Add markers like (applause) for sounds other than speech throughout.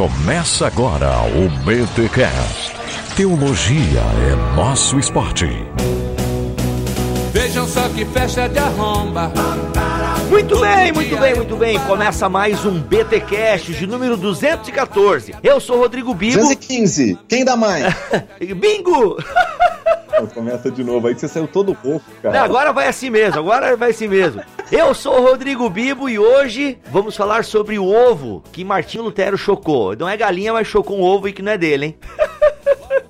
Começa agora o BTCast. Teologia é nosso esporte. Vejam só que festa de arromba. Muito bem, muito bem, muito bem. Começa mais um BTcast de número 214. Eu sou Rodrigo Bibo. 215. Quem dá mais? (laughs) Bingo! Começa de novo. Aí você saiu todo rouco, cara. Não, agora vai assim mesmo, agora vai assim mesmo. Eu sou o Rodrigo Bibo e hoje vamos falar sobre o ovo que Martinho Lutero chocou. Não é galinha, mas chocou um ovo e que não é dele, hein?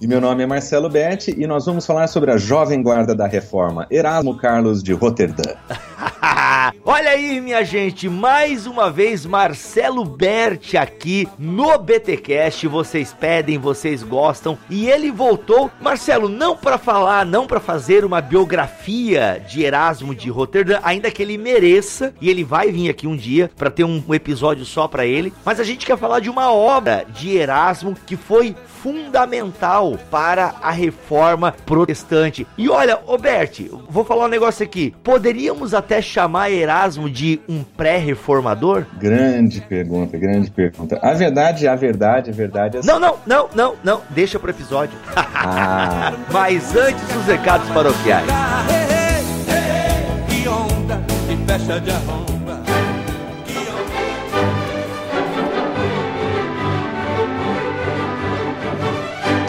E meu nome é Marcelo Betti e nós vamos falar sobre a jovem guarda da reforma, Erasmo Carlos de Roterdã. (laughs) Olha aí, minha gente, mais uma vez Marcelo Berti aqui no BTcast. Vocês pedem, vocês gostam e ele voltou, Marcelo, não para falar, não para fazer uma biografia de Erasmo de Roterdã, ainda que ele mereça e ele vai vir aqui um dia para ter um episódio só para ele, mas a gente quer falar de uma obra de Erasmo que foi fundamental para a reforma protestante. E olha, Roberti, vou falar um negócio aqui. Poderíamos até chamar Erasmo de um pré-reformador? Grande pergunta, grande pergunta. A verdade, a verdade, a verdade é Não, não, não, não, não, deixa pro episódio. Ah. (laughs) Mas antes os recados paroquiais. Hey, hey, hey, que onda, que festa de arromba.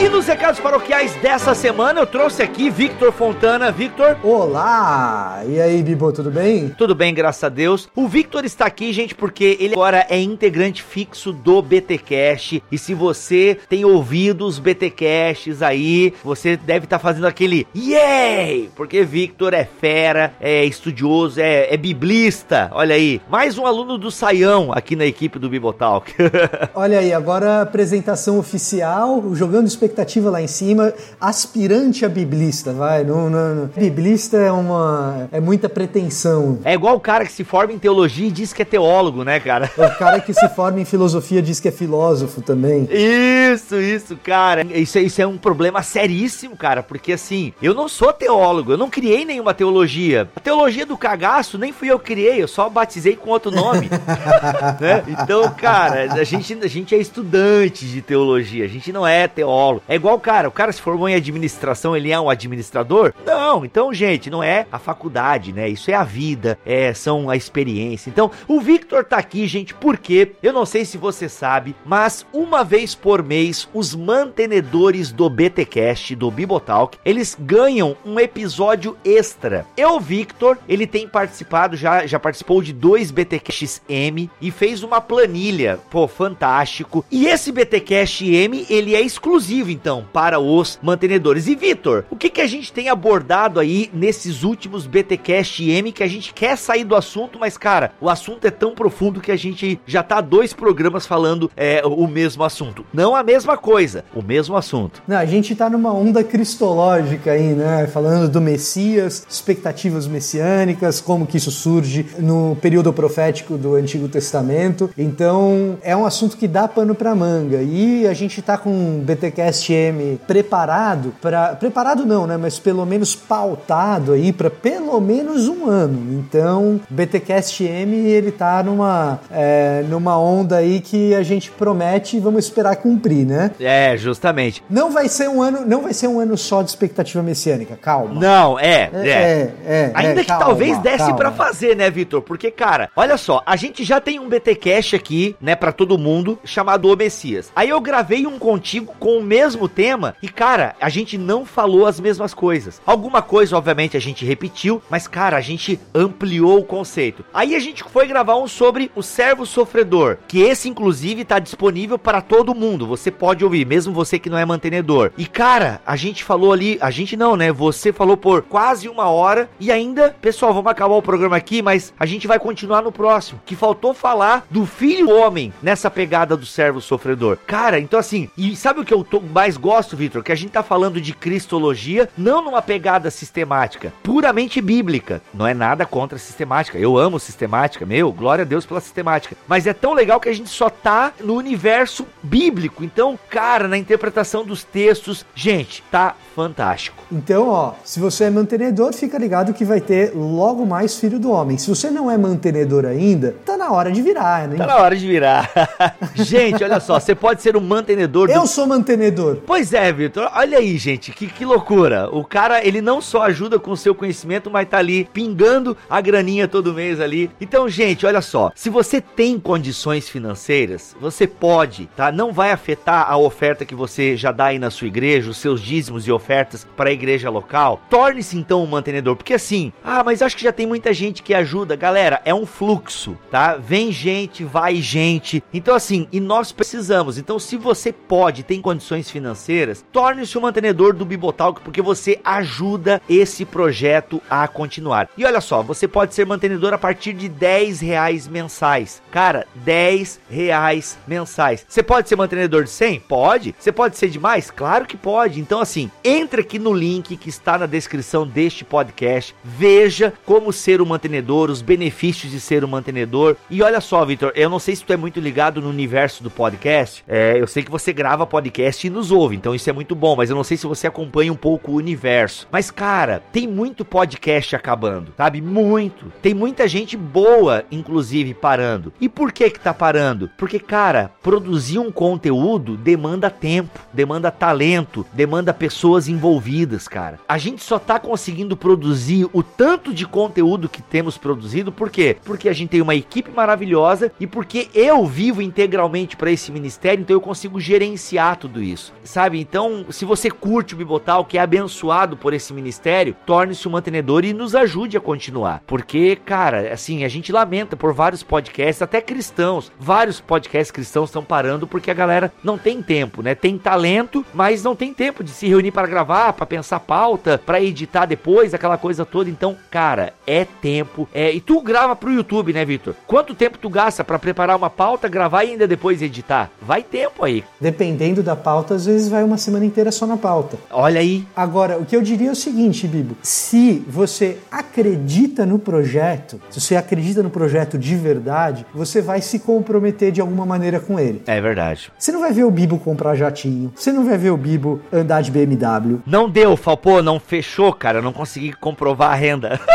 E nos recados paroquiais dessa semana eu trouxe aqui Victor Fontana. Victor, Olá! E aí, Bibo, tudo bem? Tudo bem, graças a Deus. O Victor está aqui, gente, porque ele agora é integrante fixo do BTcast. E se você tem ouvido os BTcasts aí, você deve estar fazendo aquele yay! Porque Victor é fera, é estudioso, é, é biblista. Olha aí, mais um aluno do Saião aqui na equipe do Bibotalk. (laughs) Olha aí, agora a apresentação oficial, jogando expectativa lá em cima, aspirante a biblista, vai. Não, não, não. Biblista é uma. é muita pretensão. é igual o cara que se forma em teologia e diz que é teólogo, né, cara? O cara que se forma em filosofia diz que é filósofo também. Isso, isso, cara. Isso, é- isso é um problema seríssimo, cara, porque assim, eu não sou teólogo, eu não criei nenhuma teologia. A teologia do cagaço nem fui eu que criei, eu só batizei com outro nome. (laughs) né? Então, cara, a gente, a gente é estudante de teologia, a gente não é teólogo. É igual o cara, o cara se formou em administração, ele é um administrador? Não, então, gente, não é a faculdade, né? Isso é a vida, é, são a experiência. Então, o Victor tá aqui, gente, porque eu não sei se você sabe, mas uma vez por mês, os mantenedores do BTcast, do Bibotalk, eles ganham um episódio extra. Eu, Victor, ele tem participado, já, já participou de dois BTcasts M e fez uma planilha, pô, fantástico. E esse BTcast M, ele é exclusivo, então, para os mantenedores. E, Victor, o que, que a gente tem abordado aí nesses últimos BTcast M que a gente quer sair do assunto, mas, cara, o assunto é tão profundo que a gente já tá dois programas falando é, o mesmo assunto. Não a mesma coisa, o mesmo assunto. Não, a gente tá numa onda cristológica aí, né? Falando do Messias, expectativas messiânicas, como que isso surge no período profético do Antigo Testamento. Então, é um assunto que dá pano pra manga. E a gente tá com BTcast M preparado para preparado não, né, mas pelo menos pautado aí para pelo menos um ano. Então, o BTcast M ele tá numa é, numa onda aí que a gente promete e vamos esperar cumprir, né? É, justamente. Não vai ser um ano, não vai ser um ano só de expectativa messiânica, calma. Não, é, é. é, é, Ainda é, que calma, talvez desse pra fazer, né, Vitor? Porque, cara, olha só, a gente já tem um BTcast aqui, né, pra todo mundo, chamado O Messias. Aí eu gravei um contigo com o mesmo tema e, cara, a gente não falou as mesmas coisas. Alguma coisa, obviamente, a gente repetiu, mas, cara, a gente ampliou o conceito. Aí a gente foi gravar um sobre o servo sofredor, que esse, inclusive, tá disponível para todo mundo. Você pode ouvir, mesmo você que não é mantenedor. E, cara, a gente falou ali, a gente não, né? Você falou por quase uma hora e ainda, pessoal, vamos acabar o programa aqui, mas a gente vai continuar no próximo. Que faltou falar do filho homem nessa pegada do servo sofredor. Cara, então assim, e sabe o que eu tô- mais gosto, Vitor? Que a gente tá falando de cristologia, não numa pegada sistemática, puramente bíblica. Não é nada contra a sistemática. Eu amo sistemática, meu, glória a Deus pela sistemática. Mas é tão legal que a gente só tá no universo bíblico. Então, cara, na interpretação dos textos, gente, tá fantástico. Então, ó, se você é mantenedor, fica ligado que vai ter logo mais Filho do Homem. Se você não é mantenedor ainda, tá na hora de virar, né? Tá na hora de virar. (laughs) gente, olha só, você pode ser um mantenedor do Eu sou mantenedor. Pois é, Vitor. Olha aí, gente, que, que loucura. O cara, ele não só ajuda com o seu conhecimento, mas tá ali pingando a graninha todo mês ali. Então, gente, olha só. Se você tem condições financeiras, você pode, tá? Não vai afetar a oferta que você já dá aí na sua igreja, os seus dízimos e ofertas para a igreja local. Torne-se então um mantenedor, porque assim, ah, mas acho que já tem muita gente que ajuda. Galera, é um fluxo, tá? Vem gente, vai gente. Então, assim, e nós precisamos. Então, se você pode, tem condições financeiras, torne-se um mantenedor do Bibotalk, porque você ajuda esse projeto a continuar. E olha só, você pode ser mantenedor a partir de 10 reais mensais. Cara, 10 reais mensais. Você pode ser mantenedor de 100? Pode. Você pode ser de mais? Claro que pode. Então, assim, entre aqui no link que está na descrição deste podcast, veja como ser um mantenedor, os benefícios de ser um mantenedor. E olha só, Vitor, eu não sei se tu é muito ligado no universo do podcast. É, eu sei que você grava podcast e nos ouve, então isso é muito bom, mas eu não sei se você acompanha um pouco o universo. Mas, cara, tem muito podcast acabando, sabe? Muito. Tem muita gente boa, inclusive, parando. E por que que tá parando? Porque, cara, produzir um conteúdo demanda tempo, demanda talento, demanda pessoas envolvidas, cara. A gente só tá conseguindo produzir o tanto de conteúdo que temos produzido, por quê? Porque a gente tem uma equipe maravilhosa e porque eu vivo integralmente para esse ministério, então eu consigo gerenciar tudo isso, sabe? Então, se você curte o Bibotal, que é abençoado por esse ministério, torne-se um mantenedor e nos ajude a continuar. Porque, cara, assim, a gente lamenta por vários podcasts, até cristãos, vários podcasts cristãos estão parando porque a galera não tem tempo, né? Tem talento, mas não tem tempo de se reunir para gravar, para pensar pauta, para editar depois, aquela coisa toda. Então, cara, é tempo. É, e tu grava pro YouTube, né, Vitor? Quanto tempo tu gasta para preparar uma pauta, gravar e ainda depois editar? Vai tempo aí. Dependendo da pauta, às vezes vai uma semana inteira só na pauta. Olha aí. Agora, o que eu diria é o seguinte, Bibo: se você acredita no projeto, se você acredita no projeto de verdade, você vai se comprometer de alguma maneira com ele. É verdade. Você não vai ver o Bibo comprar jatinho, você não vai ver o Bibo andar de BMW, Não deu, Falpô, não fechou, cara. Não consegui comprovar a renda. (laughs)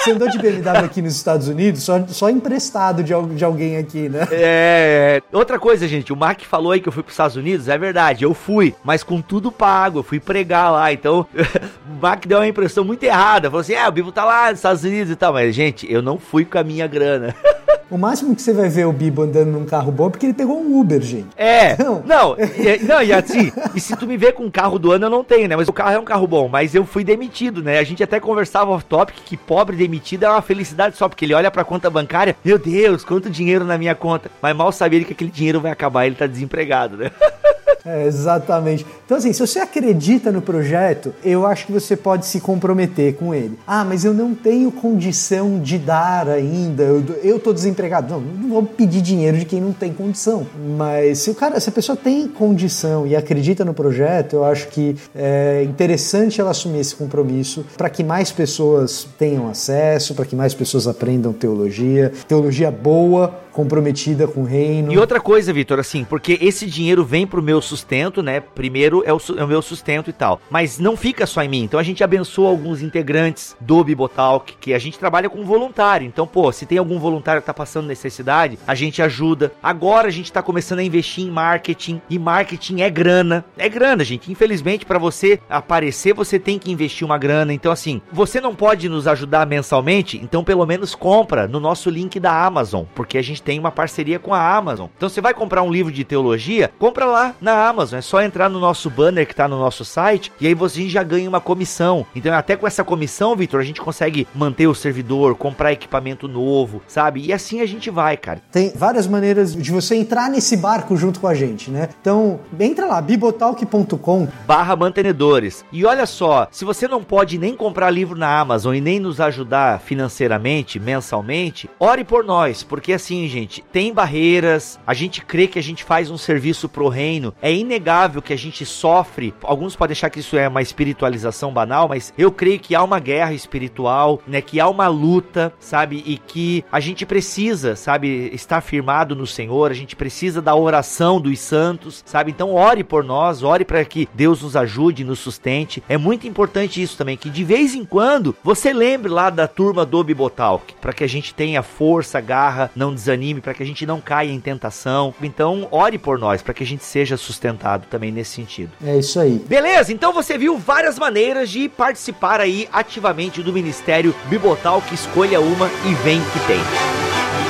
Você andou de BMW aqui nos Estados Unidos só, só emprestado de, de alguém aqui, né? É. Outra coisa, gente, o Mac falou aí que eu fui pros Estados Unidos, é verdade, eu fui, mas com tudo pago, eu fui pregar lá, então (laughs) o Mac deu uma impressão muito errada, falou assim: é, o Bibo tá lá nos Estados Unidos e tal, mas, gente, eu não fui com a minha grana. (laughs) O máximo que você vai ver o Bibo andando num carro bom é porque ele pegou um Uber, gente. É, Não. não, e- não, e assim, e se tu me ver com um carro do ano, eu não tenho, né? Mas o carro é um carro bom, mas eu fui demitido, né? A gente até conversava off topic que pobre demitido é uma felicidade só, porque ele olha pra conta bancária, meu Deus, quanto dinheiro na minha conta. Mas mal sabia ele que aquele dinheiro vai acabar, ele tá desempregado, né? (laughs) É, exatamente. Então, assim, se você acredita no projeto, eu acho que você pode se comprometer com ele. Ah, mas eu não tenho condição de dar ainda, eu, eu tô desempregado. Não, não vou pedir dinheiro de quem não tem condição. Mas se o cara, se a pessoa tem condição e acredita no projeto, eu acho que é interessante ela assumir esse compromisso para que mais pessoas tenham acesso, para que mais pessoas aprendam teologia, teologia boa, comprometida com o reino. E outra coisa, Vitor, assim, porque esse dinheiro vem pro meu sustento, né? Primeiro é o, é o meu sustento e tal. Mas não fica só em mim. Então a gente abençoa alguns integrantes do Bibotalk, que a gente trabalha com voluntário. Então, pô, se tem algum voluntário que tá passando necessidade, a gente ajuda. Agora a gente tá começando a investir em marketing. E marketing é grana. É grana, gente. Infelizmente, para você aparecer, você tem que investir uma grana. Então, assim, você não pode nos ajudar mensalmente, então pelo menos compra no nosso link da Amazon, porque a gente tem uma parceria com a Amazon. Então você vai comprar um livro de teologia, compra lá na Amazon. É só entrar no nosso banner que tá no nosso site e aí você já ganha uma comissão. Então até com essa comissão, Vitor, a gente consegue manter o servidor, comprar equipamento novo, sabe? E assim a gente vai, cara. Tem várias maneiras de você entrar nesse barco junto com a gente, né? Então, entra lá, bibotalk.com. barra mantenedores. E olha só, se você não pode nem comprar livro na Amazon e nem nos ajudar financeiramente, mensalmente, ore por nós, porque assim, gente, tem barreiras, a gente crê que a gente faz um serviço pro reino. É inegável que a gente sofre. Alguns podem achar que isso é uma espiritualização banal, mas eu creio que há uma guerra espiritual, né? Que há uma luta, sabe? E que a gente precisa, sabe, estar firmado no Senhor, a gente precisa da oração dos santos, sabe? Então ore por nós, ore para que Deus nos ajude, nos sustente. É muito importante isso também, que de vez em quando você lembre lá da turma do Bibotalk, para que a gente tenha força, garra, não desanime, para que a gente não caia em tentação. Então ore por nós, para que a gente seja sustentado também nesse sentido. É isso aí. Beleza, então você viu várias maneiras de participar aí ativamente do Ministério Bibotalk. Escolha uma e vem que tem.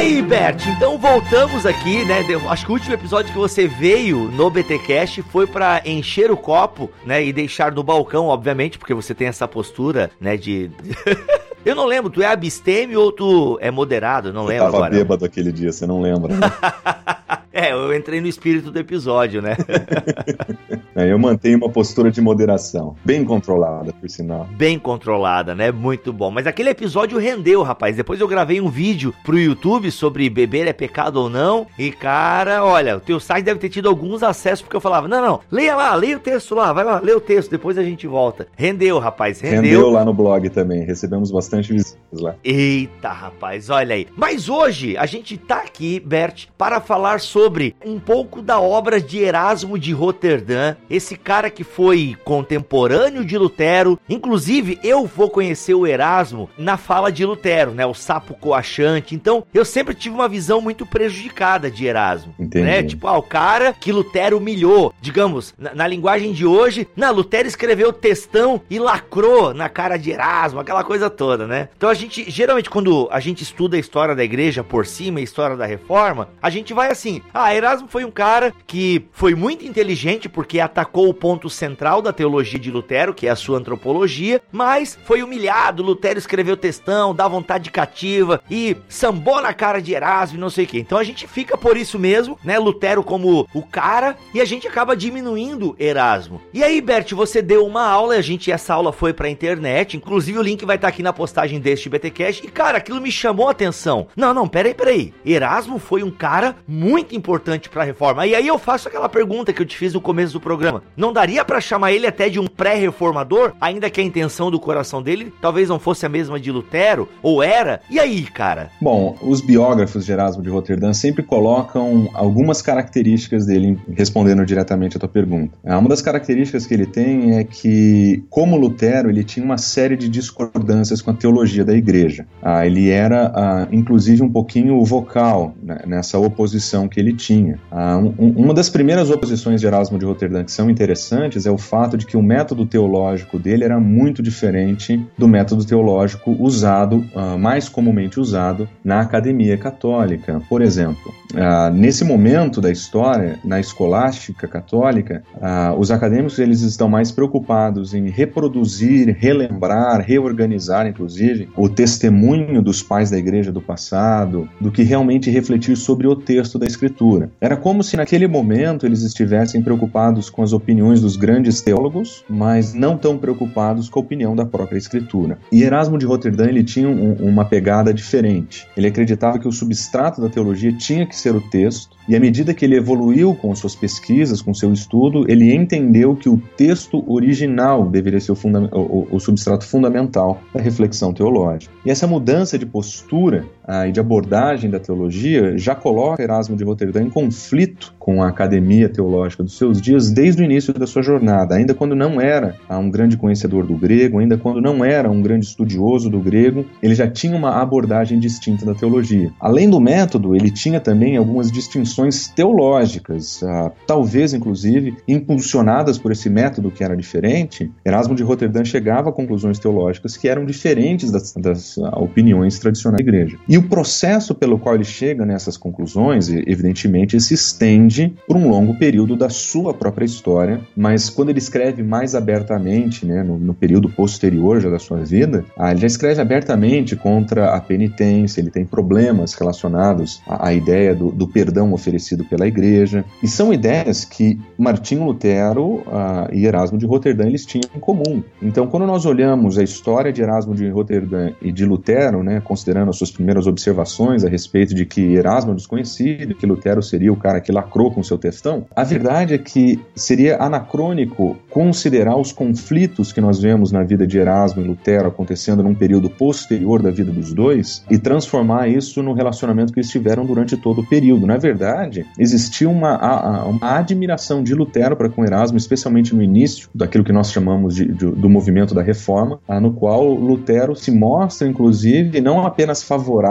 Aí, Bert, então voltamos aqui, né? Acho que o último episódio que você veio no BTcast foi pra encher o copo, né, e deixar no balcão, obviamente, porque você tem essa postura, né, de (laughs) Eu não lembro, tu é abstêmio ou tu é moderado? Não Eu lembro tava agora. bêbado aquele dia, você não lembra. né? (laughs) É, eu entrei no espírito do episódio, né? (laughs) É, eu mantenho uma postura de moderação, bem controlada, por sinal. Bem controlada, né? Muito bom. Mas aquele episódio rendeu, rapaz. Depois eu gravei um vídeo pro YouTube sobre beber é pecado ou não. E, cara, olha, o teu site deve ter tido alguns acessos, porque eu falava, não, não, leia lá, leia o texto lá, vai lá, leia o texto, depois a gente volta. Rendeu, rapaz, rendeu. Rendeu lá no blog também, recebemos bastante visitas lá. Eita, rapaz, olha aí. Mas hoje a gente tá aqui, Bert, para falar sobre um pouco da obra de Erasmo de Roterdã, esse cara que foi contemporâneo de Lutero. Inclusive, eu vou conhecer o Erasmo na fala de Lutero, né? O sapo coachante. Então, eu sempre tive uma visão muito prejudicada de Erasmo. Entendi. Né? Tipo, ah, o cara que Lutero humilhou. Digamos, na, na linguagem de hoje, na Lutero escreveu textão e lacrou na cara de Erasmo, aquela coisa toda, né? Então a gente, geralmente, quando a gente estuda a história da igreja por cima, a história da reforma, a gente vai assim: ah, Erasmo foi um cara que foi muito inteligente porque atacou o ponto central da teologia de Lutero, que é a sua antropologia, mas foi humilhado. Lutero escreveu textão, dá vontade cativa e sambou na cara de Erasmo e não sei o que. Então a gente fica por isso mesmo, né? Lutero como o cara e a gente acaba diminuindo Erasmo. E aí, Bert, você deu uma aula, a gente essa aula foi pra internet, inclusive o link vai estar aqui na postagem deste BTcast. E cara, aquilo me chamou a atenção. Não, não, peraí, peraí. Erasmo foi um cara muito importante pra reforma. E aí eu faço aquela pergunta que eu te fiz no começo do programa. Não daria pra chamar ele até de um pré-reformador, ainda que a intenção do coração dele talvez não fosse a mesma de Lutero ou era? E aí, cara? Bom, os biógrafos de Erasmo de Roterdã sempre colocam algumas características dele, respondendo diretamente a tua pergunta. Ah, Uma das características que ele tem é que, como Lutero, ele tinha uma série de discordâncias com a teologia da igreja. Ah, ele era, ah, inclusive, um pouquinho vocal né, nessa oposição que ele tinha. Ah, um- um- uma das primeiras oposições de Erasmo de Roterdã que são interessantes é o fato de que o método teológico dele era muito diferente do método teológico usado, ah, mais comumente usado, na academia católica. Por exemplo, ah, nesse momento da história, na escolástica católica, ah, os acadêmicos eles estão mais preocupados em reproduzir, relembrar, reorganizar, inclusive, o testemunho dos pais da igreja do passado, do que realmente refletir sobre o texto da escritura. Era como se naquele momento eles estivessem preocupados com as opiniões dos grandes teólogos, mas não tão preocupados com a opinião da própria escritura. E Erasmo de Roterdã ele tinha um- uma pegada diferente. Ele acreditava que o substrato da teologia tinha que ser o texto, e à medida que ele evoluiu com suas pesquisas, com seu estudo, ele entendeu que o texto original deveria ser o- o- o substrato fundamental da reflexão teológica. E essa mudança de postura ah, e de abordagem da teologia já coloca Erasmo de Roterdã em conflito com a academia teológica dos seus dias desde o início da sua jornada, ainda quando não era ah, um grande conhecedor do grego, ainda quando não era um grande estudioso do grego, ele já tinha uma abordagem distinta da teologia. Além do método, ele tinha também algumas distinções teológicas, ah, talvez inclusive impulsionadas por esse método que era diferente. Erasmo de Roterdã chegava a conclusões teológicas que eram diferentes das, das, ah, opiniões tradicionais da igreja. E o processo pelo qual ele chega nessas conclusões, evidentemente, se estende por um longo período da sua própria história, mas quando ele escreve mais abertamente, né, no, no período posterior já da sua vida, ah, ele já escreve abertamente contra a penitência, ele tem problemas relacionados à, à ideia do, do, perdão oferecido pela igreja, e são ideias que Martinho Lutero ah, e Erasmo de Roterdã eles tinham em comum. Então, quando nós olhamos a história de Erasmo de Roterdã e de Lutero, né, considerando as suas primeiras observações a respeito de que Erasmo é desconhecido, que Lutero seria o cara que lacrou com seu textão, a verdade é que seria anacrônico considerar os conflitos que nós vemos na vida de Erasmo e Lutero acontecendo num período posterior da vida dos dois e transformar isso no relacionamento que eles tiveram durante todo o período. Na verdade, existia uma, uma admiração de Lutero para com Erasmo, especialmente no início daquilo que nós chamamos de, de, do movimento da Reforma, no qual Lutero se mostra, inclusive, não apenas favorável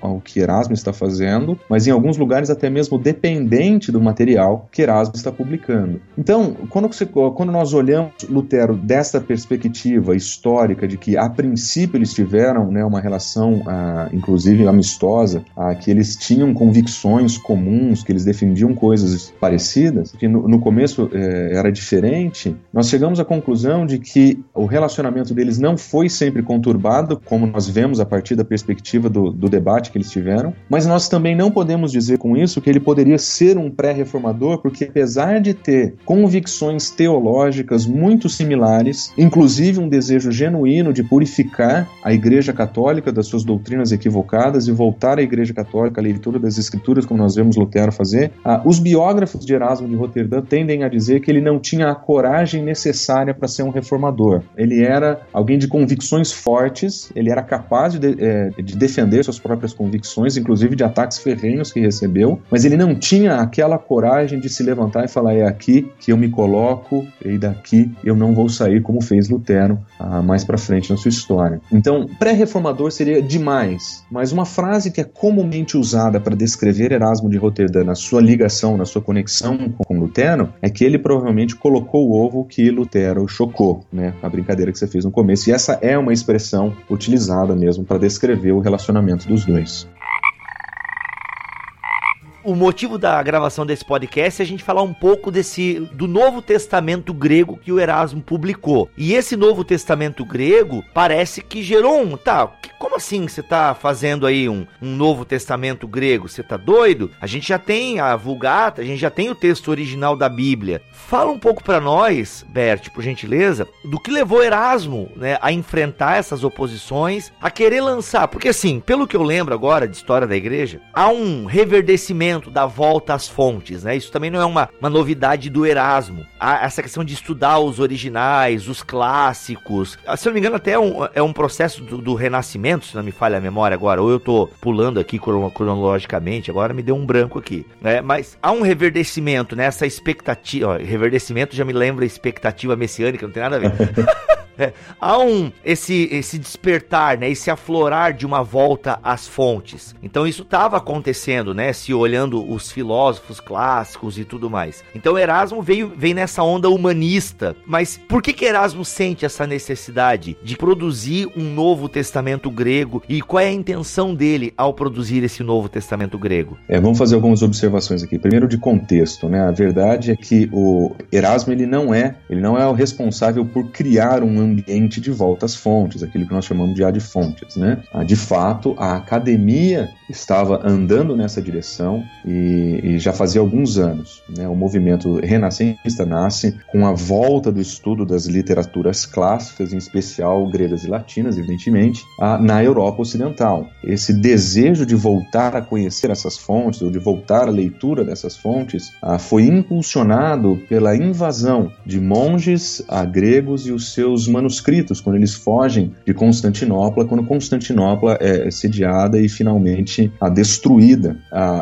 ao que Erasmo está fazendo, mas em alguns lugares até mesmo dependente do material que Erasmo está publicando. Então, quando, você, quando nós olhamos Lutero desta perspectiva histórica de que a princípio eles tiveram né, uma relação, ah, inclusive amistosa, ah, que eles tinham convicções comuns, que eles defendiam coisas parecidas, que no, no começo eh, era diferente, nós chegamos à conclusão de que o relacionamento deles não foi sempre conturbado, como nós vemos a partir da perspectiva do, do debate que eles tiveram, mas nós também não podemos dizer com isso que ele poderia ser um pré-reformador, porque apesar de ter convicções teológicas muito similares, inclusive um desejo genuíno de purificar a Igreja Católica das suas doutrinas equivocadas e voltar à Igreja Católica à leitura das Escrituras, como nós vemos Lutero fazer, ah, os biógrafos de Erasmo de Roterdã tendem a dizer que ele não tinha a coragem necessária para ser um reformador. Ele era alguém de convicções fortes, ele era capaz de, de defender suas próprias convicções, inclusive de ataques ferrenhos que recebeu, mas ele não tinha aquela coragem de se levantar e falar: é aqui que eu me coloco e daqui eu não vou sair, como fez Lutero ah, mais para frente na sua história. Então, pré-reformador seria demais, mas uma frase que é comumente usada para descrever Erasmo de Roterdã na sua ligação, na sua conexão com Lutero, é que ele provavelmente colocou o ovo que Lutero chocou, né? A brincadeira que você fez no começo. E essa é uma expressão utilizada mesmo para descrever o relacionamento dos dois. O motivo da gravação desse podcast é a gente falar um pouco desse do Novo Testamento grego que o Erasmo publicou. E esse Novo Testamento grego parece que gerou um, tá, como assim você tá fazendo aí um, um Novo Testamento grego? Você tá doido? A gente já tem a Vulgata, a gente já tem o texto original da Bíblia. Fala um pouco para nós, Bert, por gentileza, do que levou Erasmo, né, a enfrentar essas oposições, a querer lançar, porque assim, pelo que eu lembro agora de história da igreja, há um reverdecimento da volta às fontes, né? Isso também não é uma, uma novidade do Erasmo. Há essa questão de estudar os originais, os clássicos. Ah, se eu não me engano, até é um, é um processo do, do, Renascimento, se não me falha a memória agora, ou eu tô pulando aqui cronologicamente, agora me deu um branco aqui, né? Mas há um reverdecimento, né? Expectativa, ó, reverdecimento já me lembra expectativa messiânica, não tem nada a ver. (laughs) É, há um esse esse despertar, né, esse aflorar de uma volta às fontes. Então isso estava acontecendo, né, se olhando os filósofos clássicos e tudo mais. Então Erasmo veio vem nessa onda humanista, mas por que que Erasmo sente essa necessidade de produzir um Novo Testamento grego e qual é a intenção dele ao produzir esse Novo Testamento grego? É, vamos fazer algumas observações aqui. Primeiro de contexto, né? A verdade é que o Erasmo ele não é, ele não é o responsável por criar um ambiente de volta às fontes, aquilo que nós chamamos de ad fontes, né? Ah, de fato, a academia estava andando nessa direção e, e já fazia alguns anos. Né? O movimento renascentista nasce com a volta do estudo das literaturas clássicas, em especial gregas e latinas, evidentemente, a, na Europa Ocidental. Esse desejo de voltar a conhecer essas fontes, ou de voltar à leitura dessas fontes, a, foi impulsionado pela invasão de monges a, gregos e os seus manuscritos, quando eles fogem de Constantinopla, quando Constantinopla é sediada e finalmente a destruída.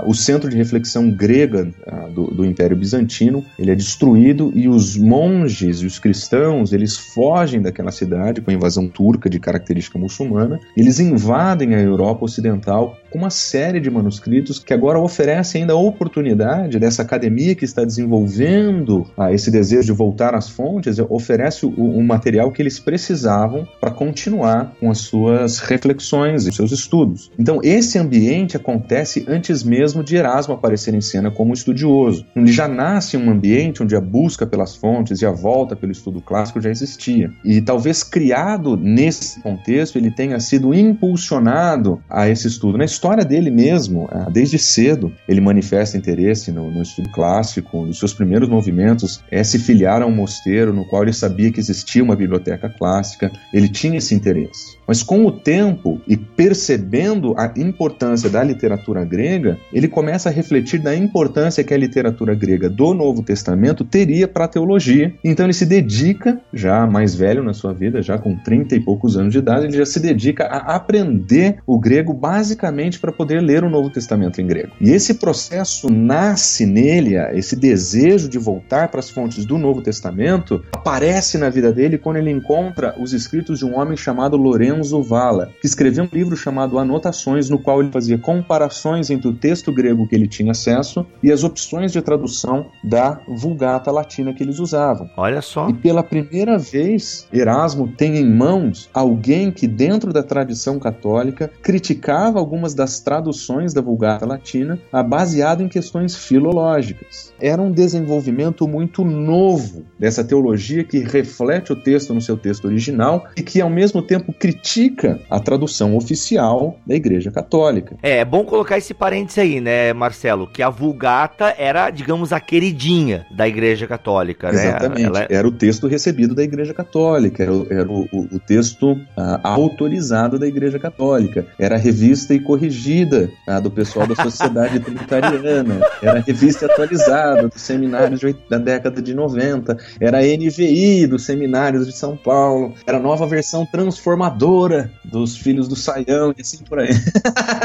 o centro de reflexão grega do, do, Império Bizantino ele é destruído e os monges e os cristãos eles fogem daquela cidade com a invasão turca de característica muçulmana. Eles invadem a Europa Ocidental com uma série de manuscritos que agora oferecem ainda a oportunidade dessa academia que está desenvolvendo ah, esse desejo de voltar às fontes, oferece o, o material que eles precisavam para continuar com as suas reflexões e seus estudos. Então, esse ambiente acontece antes mesmo de Erasmo aparecer em cena como estudioso. Ele já nasce um ambiente onde a busca pelas fontes e a volta pelo estudo clássico já existia. E talvez criado nesse contexto, ele tenha sido impulsionado a esse estudo. Na história dele mesmo, ah, desde cedo, ele manifesta interesse no, no estudo clássico. Nos seus primeiros movimentos é se filiar a um mosteiro no qual ele sabia que existia uma biblioteca clássica. Ele tinha esse interesse. Mas com o tempo e percebendo a importância da literatura grega, ele começa a refletir da importância que a literatura grega do Novo Testamento teria para a teologia. Então ele se dedica, já mais velho na sua vida, já com 30 e poucos anos de idade, ele já se dedica a aprender o grego basicamente para poder ler o Novo Testamento em grego. E esse processo nasce nele, esse desejo de voltar para as fontes do Novo Testamento, aparece na vida dele quando ele encontra os escritos de um homem chamado Lorenzo Valla, que escreveu um livro chamado Anotações, no qual ele fazia comparações entre o texto grego que ele tinha acesso e as opções de tradução da Vulgata Latina que eles usavam. Olha só. E pela primeira vez, Erasmo tem em mãos alguém que, dentro da tradição católica, criticava algumas das traduções da Vulgata Latina, baseado em questões filológicas. Era um desenvolvimento muito novo dessa teologia que reflete o texto no seu texto original e que, ao mesmo tempo, critica critica a tradução oficial da Igreja Católica. É, é bom colocar esse parênteses aí, né, Marcelo? Que a Vulgata era, digamos, a queridinha da Igreja Católica, né? Exatamente. Ela... É era o texto recebido da Igreja Católica, era, era o, o, o, texto uh, autorizado da Igreja Católica, era a revista e corrigida uh, do pessoal da Sociedade (laughs) Trinitariana, era a revista atualizada dos seminários de, da década de 90, era a NVI dos seminários de São Paulo, era a nova versão transformadora dos filhos do Saião e assim por aí.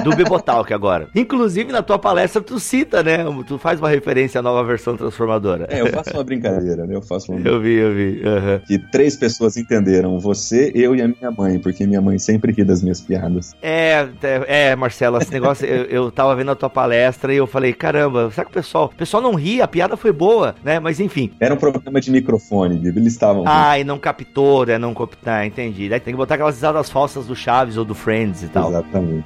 do Bibotalk agora. Inclusive, na tua palestra, tu cita, né? Tu faz uma referência à nova versão transformadora. É, eu faço uma brincadeira, né? Eu faço uma Eu vi, eu vi. Uhum. Que três pessoas entenderam, você, eu e a minha mãe, porque minha mãe sempre ri das minhas piadas. É, é, é Marcelo, esse negócio, eu, eu tava vendo a tua palestra e eu falei, caramba, será que o pessoal, o pessoal não ri, a piada foi boa, né? Mas enfim. Era um problema de microfone, eles estavam. Ah, e não captou, né? Não captou, ah, entendi. Daí tem que botar aquelas risadas falsas do Chaves ou do Friends e tal. Exatamente.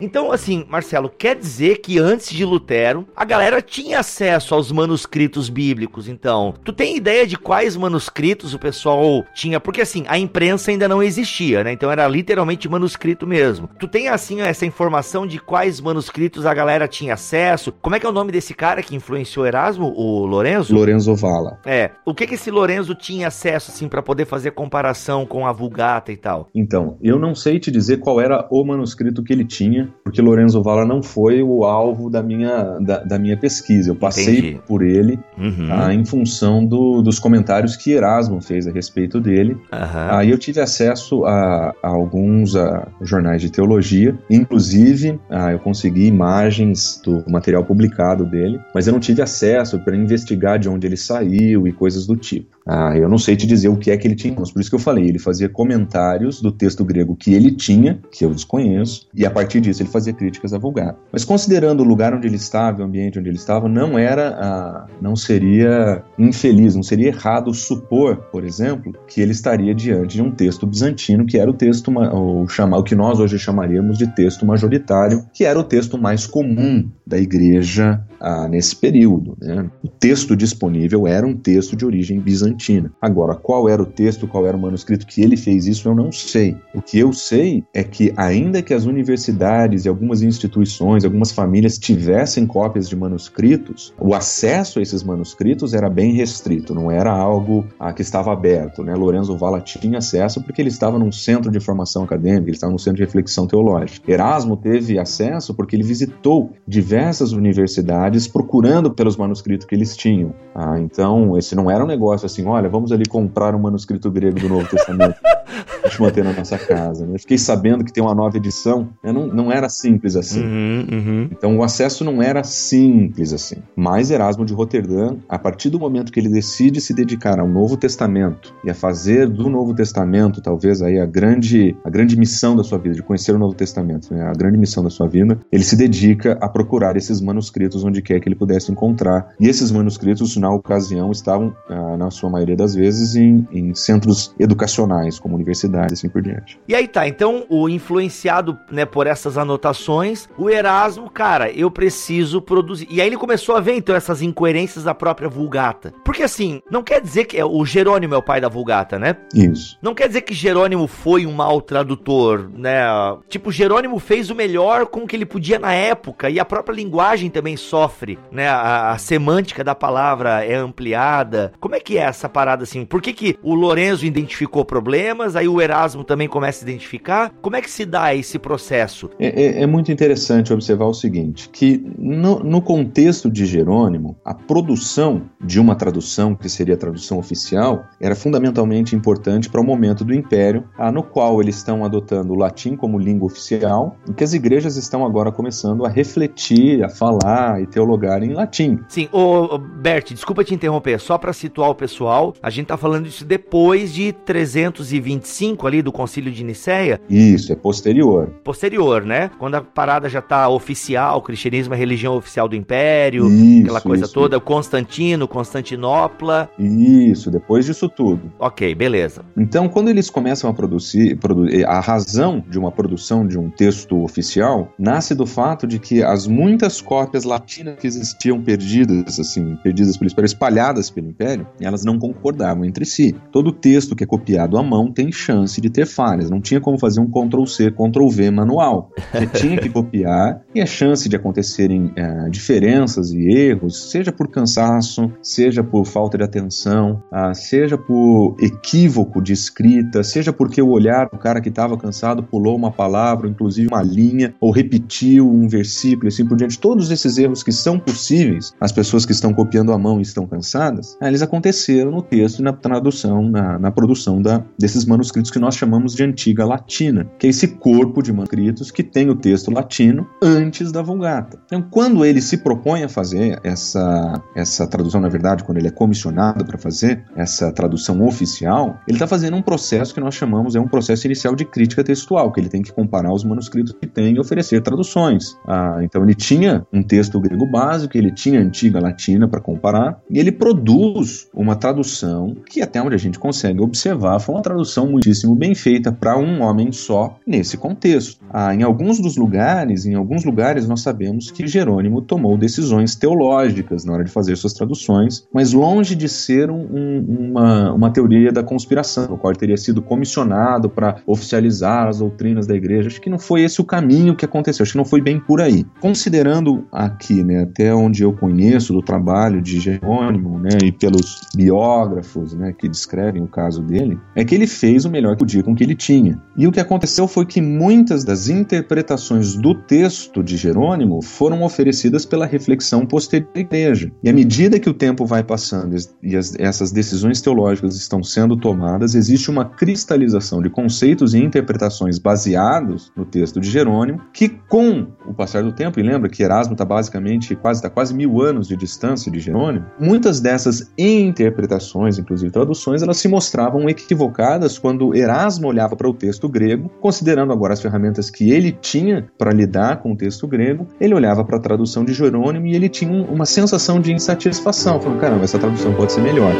Então, assim, Marcelo, quer dizer que antes de Lutero, a galera tinha acesso aos manuscritos bíblicos, então. Tu tem ideia de quais manuscritos o pessoal tinha? Porque, assim, a imprensa ainda não existia, né? Então era literalmente manuscrito mesmo. Tu tem, assim, essa informação de quais manuscritos a galera tinha acesso? Como é que é o nome desse cara que influenciou Erasmo? O Lorenzo? Lorenzo Valla. É. O que que esse Lorenzo tinha acesso, assim, para poder fazer comparação com a Vulgata e tal? Então, eu não sei te dizer qual era o manuscrito que ele tinha, porque Lorenzo Valla não foi o alvo da minha, da, da minha pesquisa. Eu passei Entendi. por ele uhum. tá, em função do, dos comentários que Erasmo fez a respeito dele. Uhum. Aí eu tive acesso a, a alguns a, jornais de teologia, inclusive a, eu consegui imagens do material publicado dele, mas eu não tive acesso para investigar de onde ele saiu e coisas do tipo. Ah, eu não sei te dizer o que é que ele tinha, mas por isso que eu falei, ele fazia comentários do texto grego que ele tinha, que eu desconheço, e a partir disso ele fazia críticas à Vulgata. Mas considerando o lugar onde ele estava, o ambiente onde ele estava, não era, ah, não seria infeliz, não seria errado supor, por exemplo, que ele estaria diante de um texto bizantino, que era o texto, o, o que nós hoje chamaríamos de texto majoritário, que era o texto mais comum da igreja ah, nesse período. Né? O texto disponível era um texto de origem bizantina. Agora, qual era o texto, qual era o manuscrito que ele fez isso, eu não sei. O que eu sei é que, ainda que as universidades e algumas instituições, algumas famílias tivessem cópias de manuscritos, o acesso a esses manuscritos era bem restrito, não era algo ah, que estava aberto. Né? Lorenzo Valla tinha acesso porque ele estava num centro de formação acadêmica, ele estava num centro de reflexão teológica. Erasmo teve acesso porque ele visitou diversas universidades procurando pelos manuscritos que eles tinham. Ah, então, esse não era um negócio assim, olha, vamos ali comprar um manuscrito grego do Novo Testamento. (laughs) a gente manter na nossa casa. Né? Fiquei sabendo que tem uma nova edição. Né? Não, não era simples assim. Uhum, uhum. Então o acesso não era simples assim. Mas Erasmo de Roterdã, a partir do momento que ele decide se dedicar ao Novo Testamento e a fazer do Novo Testamento talvez aí a grande, a grande missão da sua vida, de conhecer o Novo Testamento, né? a grande missão da sua vida, ele se dedica a procurar esses manuscritos onde quer que ele pudesse encontrar. E esses manuscritos, na ocasião, estavam, ah, na sua maioria das vezes, em, em centros educacionais, como universidades e assim por diante. E aí tá, então o influenciado né, por essas anotações, o Erasmo, cara, eu preciso produzir. E aí ele começou a ver então essas incoerências da própria Vulgata. Porque assim, não quer dizer que é, o Jerônimo é o pai da Vulgata, né? Isso. Não quer dizer que Jerônimo foi um mau tradutor, né? Tipo, Jerônimo fez o melhor com o que ele podia na época e a própria linguagem também sofre, né? A, a semântica da palavra é ampliada. Como é que é essa parada assim? Por que, que o Lorenzo identificou problemas, aí o Erasmo também começa a identificar? Como é que se dá esse processo? É, é, é muito interessante observar o seguinte, que no, no contexto de Jerônimo, a produção de uma tradução, que seria a tradução oficial, era fundamentalmente importante para o momento do Império, ah, no qual eles estão adotando o latim como língua oficial, e que as igrejas estão agora começando a refletir, a falar e teologar em latim. Sim, ô, ô Bert, desculpa te interromper, só para situar o pessoal, a gente tá falando isso depois de 325 ali do Concílio de Nicéia. Isso, é posterior. Posterior, né? Quando a parada já tá oficial, o cristianismo é religião oficial do Império, Isso, aquela coisa isso. toda, Constantino, Constantinopla. Isso, depois disso tudo. Ok, beleza. Então, quando eles começam a produzir, produ- eh, a razão de uma produção de um texto oficial nasce do fato de que as muitas cópias latinas que existiam perdidas, assim, perdidas pelo Império, espalhadas pelo Império, elas não concordavam entre si. Todo texto que é copiado à mão tem chance de ter falhas. Não tinha como fazer um Ctrl C, Ctrl V manual. Você (laughs) tinha que copiar e a chance de acontecerem eh, diferenças e erros, seja por cansaço, seja por falta de atenção, ah, seja por equívoco de escrita, seja porque o olhar do cara que estava cansado pulou uma palavra, inclusive uma linha, ou repetiu um versículo, e assim por diante. Todos esses erros que são possíveis, as pessoas que estão copiando à mão e estão cansadas, ah, eles aconteceram no texto e na tradução, na, na produção da, desses manuscritos que nós chamamos de Antiga Latina, que é esse corpo de manuscritos que tem o texto latino antes da Vulgata. Então, quando ele se propõe a fazer essa, essa tradução, na verdade, quando ele é comissionado para fazer essa tradução oficial, ele está fazendo um processo que nós chamamos, é um processo inicial de crítica textual, que ele tem que comparar os manuscritos que tem e oferecer traduções. Ah, então, ele tinha um texto grego básico, ele tinha antiga latina para comparar, e ele produz uma tradução que, até onde a gente consegue observar, foi uma tradução muitíssimo bem feita para um homem só nesse contexto. Ah, em alguns dos lugares, em alguns lugares, nós sabemos que Jerônimo tomou decisões teológicas na hora de fazer suas traduções, mas longe de ser um- um- uma, uma teoria da conspiração, o qual teria sido comissionado para oficializar as doutrinas da igreja. Acho que não foi esse o caminho que aconteceu, acho que não foi bem por aí. Considerando aqui, né, até onde eu conheço do trabalho de Jerônimo, né, e pelos biógrafos, né, que descrevem o caso dele, é que ele fez o melhor que podia com o que ele tinha. E o que aconteceu foi que muitas das interpretações do texto de Jerônimo foram oferecidas pela reflexão posterior da igreja. E à medida que o tempo vai passando e as- essas decisões teológicas estão sendo tomadas, existe uma cristalização de conceitos e interpretações baseados no texto de Jerônimo, que com o passar do tempo, e lembra que Erasmo está basicamente quase, está quase mil anos de distância de Jerônimo, muitas dessas interpretações, inclusive traduções, elas se mostravam equivocadas quando Erasmo olhava para o texto grego, considerando agora as ferramentas que ele tinha para lidar com o texto grego, ele olhava para a tradução de Jerônimo e ele tinha um- uma sensação de insatisfação, falando, caramba, essa tradução pode ser melhor.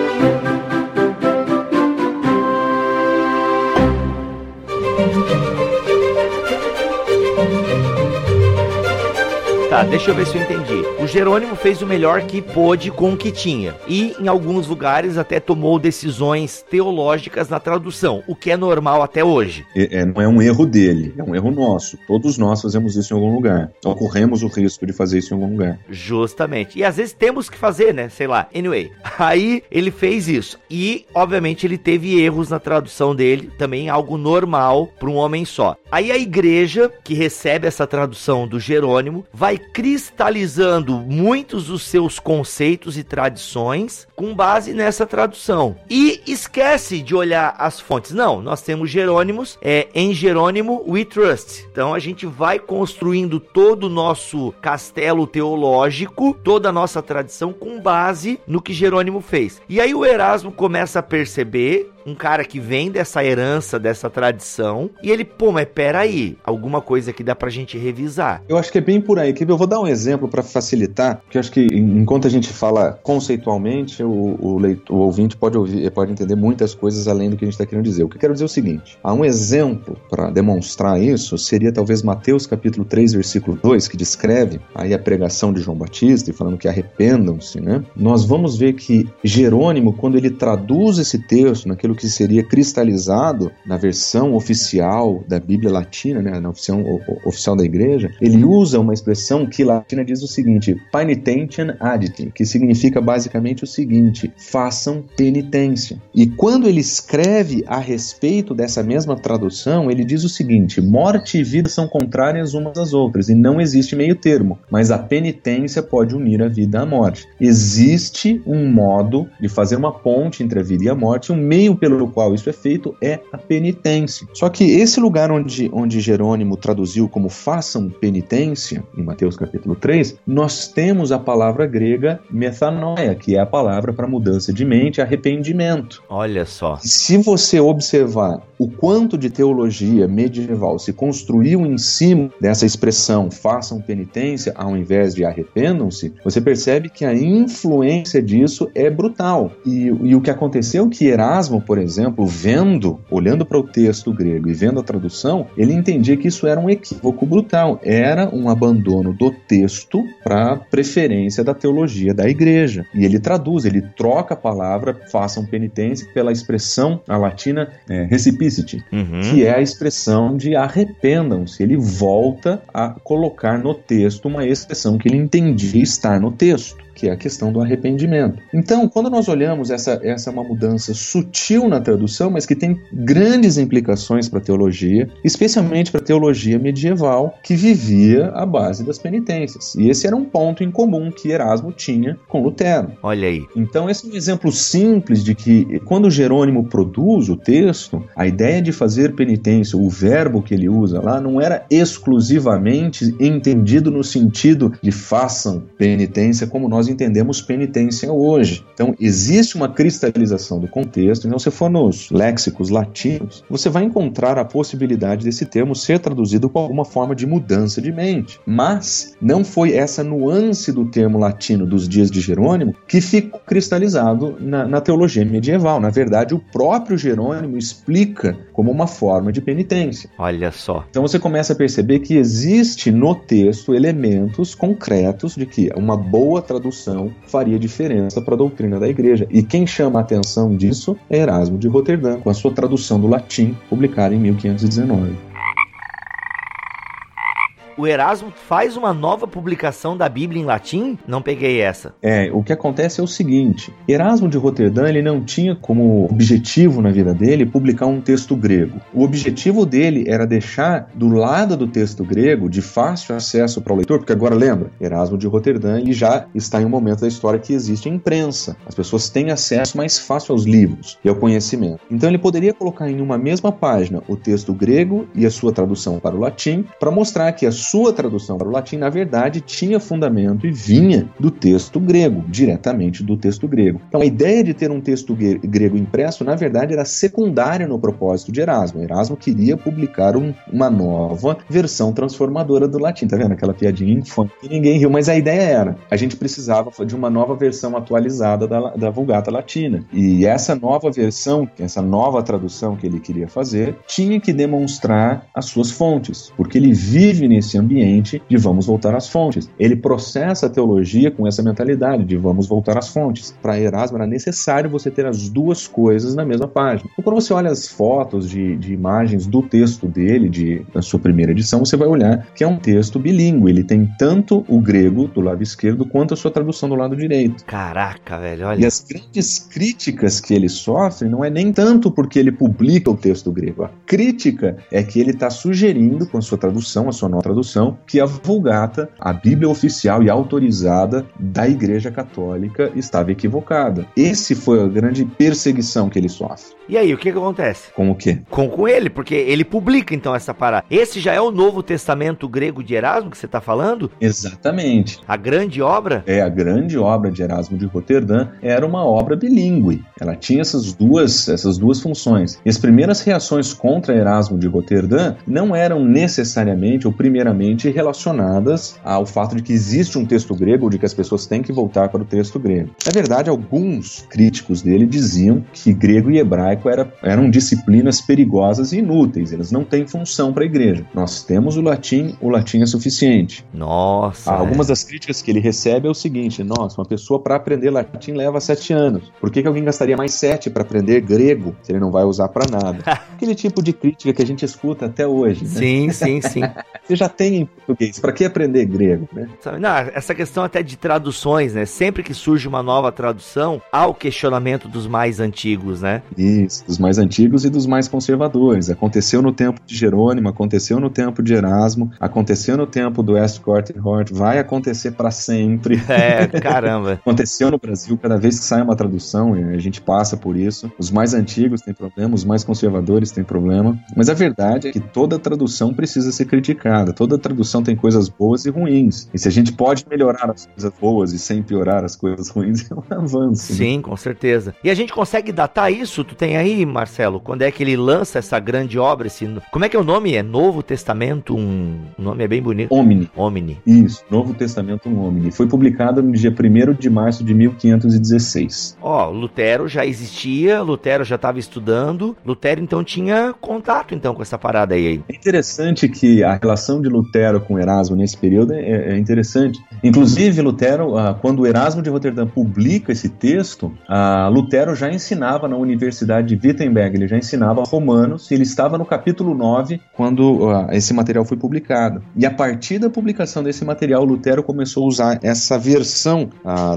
Tá, deixa eu ver se eu entendi. O Jerônimo fez o melhor que pôde com o que tinha. E em alguns lugares até tomou decisões teológicas na tradução, o que é normal até hoje. É- é- não é um erro dele, é um erro nosso. Todos nós fazemos isso em algum lugar. Então, corremos o risco de fazer isso em algum lugar. Justamente. E às vezes temos que fazer, né? Sei lá. Anyway. (laughs) Aí ele fez isso. E, obviamente, ele teve erros na tradução dele. Também algo normal para um homem só. Aí a igreja, que recebe essa tradução do Jerônimo, vai cristalizando muitos dos seus conceitos e tradições com base nessa tradução. E esquece de olhar as fontes. Não, nós temos Jerônimos, é em Jerônimo we trust. Então a gente vai construindo todo o nosso castelo teológico, toda a nossa tradição com base no que Jerônimo fez. E aí o Erasmo começa a perceber um cara que vem dessa herança, dessa tradição, e ele, pô, mas peraí, alguma coisa que dá pra gente revisar. Eu acho que é bem por aí. Eu vou dar um exemplo para facilitar, que eu acho que enquanto a gente fala conceitualmente, o, o, o ouvinte pode ouvir, pode entender muitas coisas além do que a gente está querendo dizer. O que eu quero dizer é o seguinte: há um exemplo para demonstrar isso, seria talvez Mateus capítulo 3, versículo 2, que descreve aí a pregação de João Batista e falando que arrependam-se, né? Nós vamos ver que Jerônimo, quando ele traduz esse texto naquele aquilo que seria cristalizado na versão oficial da Bíblia Latina, né, na oficial, oficial da igreja, ele usa uma expressão que latina diz o seguinte, penitentiam adite, que significa basicamente o seguinte, façam penitência. E quando ele escreve a respeito dessa mesma tradução, ele diz o seguinte, morte e vida são contrárias umas às outras e não existe meio termo, mas a penitência pode unir a vida à morte. Existe um modo de fazer uma ponte entre a vida e a morte, um meio pelo qual isso é feito é a penitência. Só que esse lugar onde, onde Jerônimo traduziu como façam penitência, em Mateus capítulo 3, nós temos a palavra grega metanoia, que é a palavra para mudança de mente, arrependimento. Olha só. Se você observar o quanto de teologia medieval se construiu em cima dessa expressão façam penitência ao invés de arrependam-se, você percebe que a influência disso é brutal. E, e o que aconteceu é que Erasmo, por exemplo, vendo, olhando para o texto grego e vendo a tradução, ele entendia que isso era um equívoco brutal, era um abandono do texto para preferência da teologia da igreja. E ele traduz, ele troca a palavra façam penitência pela expressão a latina é, uhum. que é a expressão de arrependam-se. Ele volta a colocar no texto uma expressão que ele entendia estar no texto que é a questão do arrependimento. Então, quando nós olhamos essa, essa é uma mudança sutil na tradução, mas que tem grandes implicações para a teologia, especialmente para a teologia medieval, que vivia à base das penitências. E esse era um ponto em comum que Erasmo tinha com Lutero. Olha aí. Então, esse é um exemplo simples de que quando Jerônimo produz o texto, a ideia de fazer penitência, o verbo que ele usa lá, não era exclusivamente entendido no sentido de façam penitência como nós entendemos penitência hoje. Então, existe uma cristalização do contexto. Então, se for nos léxicos latinos, você vai encontrar a possibilidade desse termo ser traduzido com alguma forma de mudança de mente. Mas não foi essa nuance do termo latino dos dias de Jerônimo que ficou cristalizado na, na teologia medieval. Na verdade, o próprio Jerônimo explica como uma forma de penitência. Olha só. Então você começa a perceber que existe no texto elementos concretos de que uma boa tradução faria diferença para a doutrina da igreja. E quem chama a atenção disso é Erasmo de Roterdã, com a sua tradução do latim, publicada em 1519 o Erasmo faz uma nova publicação da Bíblia em latim? Não peguei essa. É, o que acontece é o seguinte: Erasmo de Roterdã ele não tinha como objetivo na vida dele publicar um texto grego. O objetivo dele era deixar do lado do texto grego de fácil acesso para o leitor, porque agora lembra, Erasmo de Roterdã ele já está em um momento da história que existe imprensa. As pessoas têm acesso mais fácil aos livros e ao conhecimento. Então ele poderia colocar em uma mesma página o texto grego e a sua tradução para o latim para mostrar que a sua tradução para o latim, na verdade, tinha fundamento e vinha do texto grego, diretamente do texto grego. Então, a ideia de ter um texto grego impresso, na verdade, era secundária no propósito de Erasmo. Erasmo queria publicar um, uma nova versão transformadora do latim. Tá vendo aquela piadinha infame que ninguém riu? Mas a ideia era: a gente precisava de uma nova versão atualizada da, da Vulgata Latina. E essa nova versão, essa nova tradução que ele queria fazer, tinha que demonstrar as suas fontes, porque ele vive nesse ambiente de vamos voltar às fontes. Ele processa a teologia com essa mentalidade de vamos voltar às fontes. Para Erasmo era necessário você ter as duas coisas na mesma página. Então, quando você olha as fotos de, de imagens do texto dele, de, da sua primeira edição, você vai olhar que é um texto bilíngue. Ele tem tanto o grego do lado esquerdo quanto a sua tradução do lado direito. Caraca, velho, olha. E as grandes críticas que ele sofre não é nem tanto porque ele publica o texto grego. A crítica é que ele está sugerindo, com a sua tradução, a sua nova tradução, que a Vulgata, a Bíblia oficial e autorizada da Igreja Católica, estava equivocada. Esse foi a grande perseguição que ele sofre. E aí, o que, que acontece? Com o quê? Com, com ele, porque ele publica então essa parada. Esse já é o Novo Testamento grego de Erasmo que você está falando? Exatamente. A grande obra? É, a grande obra de Erasmo de Roterdã era uma obra bilíngue. Ela tinha essas duas, essas duas funções. E as primeiras reações contra Erasmo de Roterdã não eram necessariamente ou primeiramente relacionadas ao fato de que existe um texto grego ou de que as pessoas têm que voltar para o texto grego. Na verdade, alguns críticos dele diziam que grego e hebraico era, eram disciplinas perigosas e inúteis, eles não têm função para a igreja. Nós temos o latim, o latim é suficiente. Nossa. Algumas das críticas que ele recebe é o seguinte: nossa, uma pessoa para aprender latim leva sete anos. Por que, que alguém gastaria mais sete para aprender grego se ele não vai usar para nada? (laughs) Aquele tipo de crítica que a gente escuta até hoje. Né? Sim, sim, sim. (laughs) Você já tem em português, para que aprender grego? Né? Não, essa questão até de traduções, né? Sempre que surge uma nova tradução, há o questionamento dos mais antigos, né? Isso, dos mais antigos e dos mais conservadores. Aconteceu no tempo de Jerônimo, aconteceu no tempo de Erasmo, aconteceu no tempo do Westcott e Hort, vai acontecer para sempre. (laughs) É, caramba. aconteceu no Brasil, cada vez que sai uma tradução, a gente passa por isso. Os mais antigos têm problema, os mais conservadores têm problema. Mas a verdade é que toda tradução precisa ser criticada. Toda tradução tem coisas boas e ruins. E se a gente pode melhorar as coisas boas e sem piorar as coisas ruins, (laughs) é um avanço. né? Sim, né? com certeza. E a gente consegue datar isso? Tu tem aí, Marcelo? Quando é que ele lança essa grande obra? Esse... Como é que é o nome? É Novo Testamento? Um... O nome é bem bonito. Omni. Omni. Isso, Novo Testamento um Omni. Foi publicado no dia 1 de março de 1516. Ó, Lutero já existia, Lutero já estava estudando, Lutero então tinha contato então com essa parada aí. É interessante que a relação de Lutero com Erasmo nesse período é, é interessante. Inclusive, Lutero, ah, quando Erasmo de Roterdã publica esse texto, ah, Lutero já ensinava na Universidade de Wittenberg, ele já ensinava Romanos, e ele estava no capítulo 9 quando ah, esse material foi publicado. E a partir da publicação desse material, Lutero começou a usar essa versão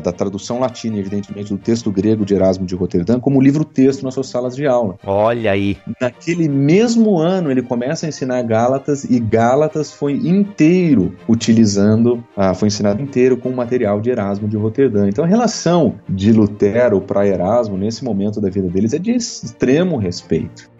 da tradução latina, evidentemente, do texto grego de Erasmo de Roterdã, como livro-texto nas suas salas de aula. Olha aí. Naquele mesmo ano, ele começa a ensinar Gálatas, e Gálatas foi inteiro utilizando, foi ensinado inteiro com o material de Erasmo de Roterdã. Então a relação de Lutero para Erasmo nesse momento da vida deles é de extremo respeito.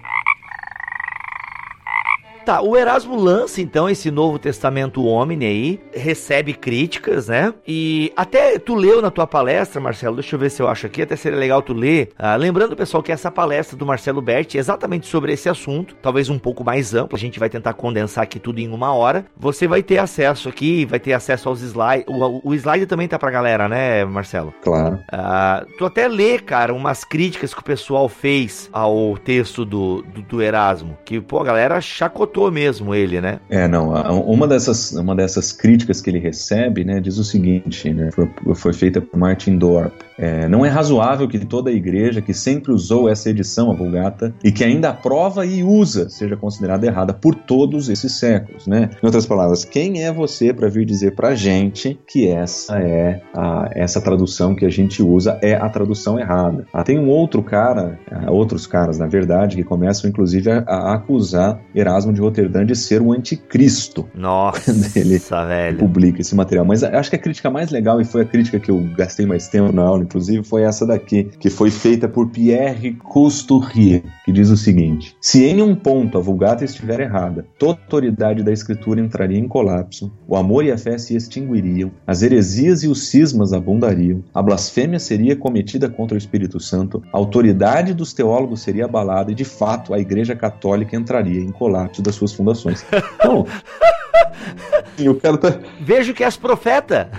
Tá, o Erasmo lança então esse Novo Testamento Homem aí, recebe críticas, né? E até tu leu na tua palestra, Marcelo, deixa eu ver se eu acho aqui, até seria legal tu ler. Ah, lembrando, pessoal, que essa palestra do Marcelo Berti é exatamente sobre esse assunto, talvez um pouco mais amplo, a gente vai tentar condensar aqui tudo em uma hora. Você vai ter acesso aqui, vai ter acesso aos slides. O, o slide também tá pra galera, né, Marcelo? Claro. Ah, tu até lê, cara, umas críticas que o pessoal fez ao texto do, do, do Erasmo, que, pô, a galera chacotou mesmo ele, né? É, não. Uma dessas, uma dessas críticas que ele recebe, né, diz o seguinte, né, foi, foi feita por Martin Dorp. É, não é razoável que toda a igreja que sempre usou essa edição, a Vulgata, e que ainda aprova e usa, seja considerada errada por todos esses séculos, né? Em outras palavras, quem é você para vir dizer pra gente que essa é a, essa tradução que a gente usa é a tradução errada? Ah, tem um outro cara, ah, outros caras, na verdade, que começam inclusive a, a acusar Erasmo de Roterdã de ser o anticristo. Nossa, (laughs) ele velho. publica esse material. Mas acho que a crítica mais legal, e foi a crítica que eu gastei mais tempo na aula, inclusive, foi essa daqui, que foi feita por Pierre Couturier, que diz o seguinte: Se em um ponto a Vulgata estiver errada, toda a autoridade da Escritura entraria em colapso, o amor e a fé se extinguiriam, as heresias e os cismas abundariam, a blasfêmia seria cometida contra o Espírito Santo, a autoridade dos teólogos seria abalada e, de fato, a Igreja Católica entraria em colapso suas fundações. Então, (laughs) (laughs) E o cara tá. Vejo que és profeta.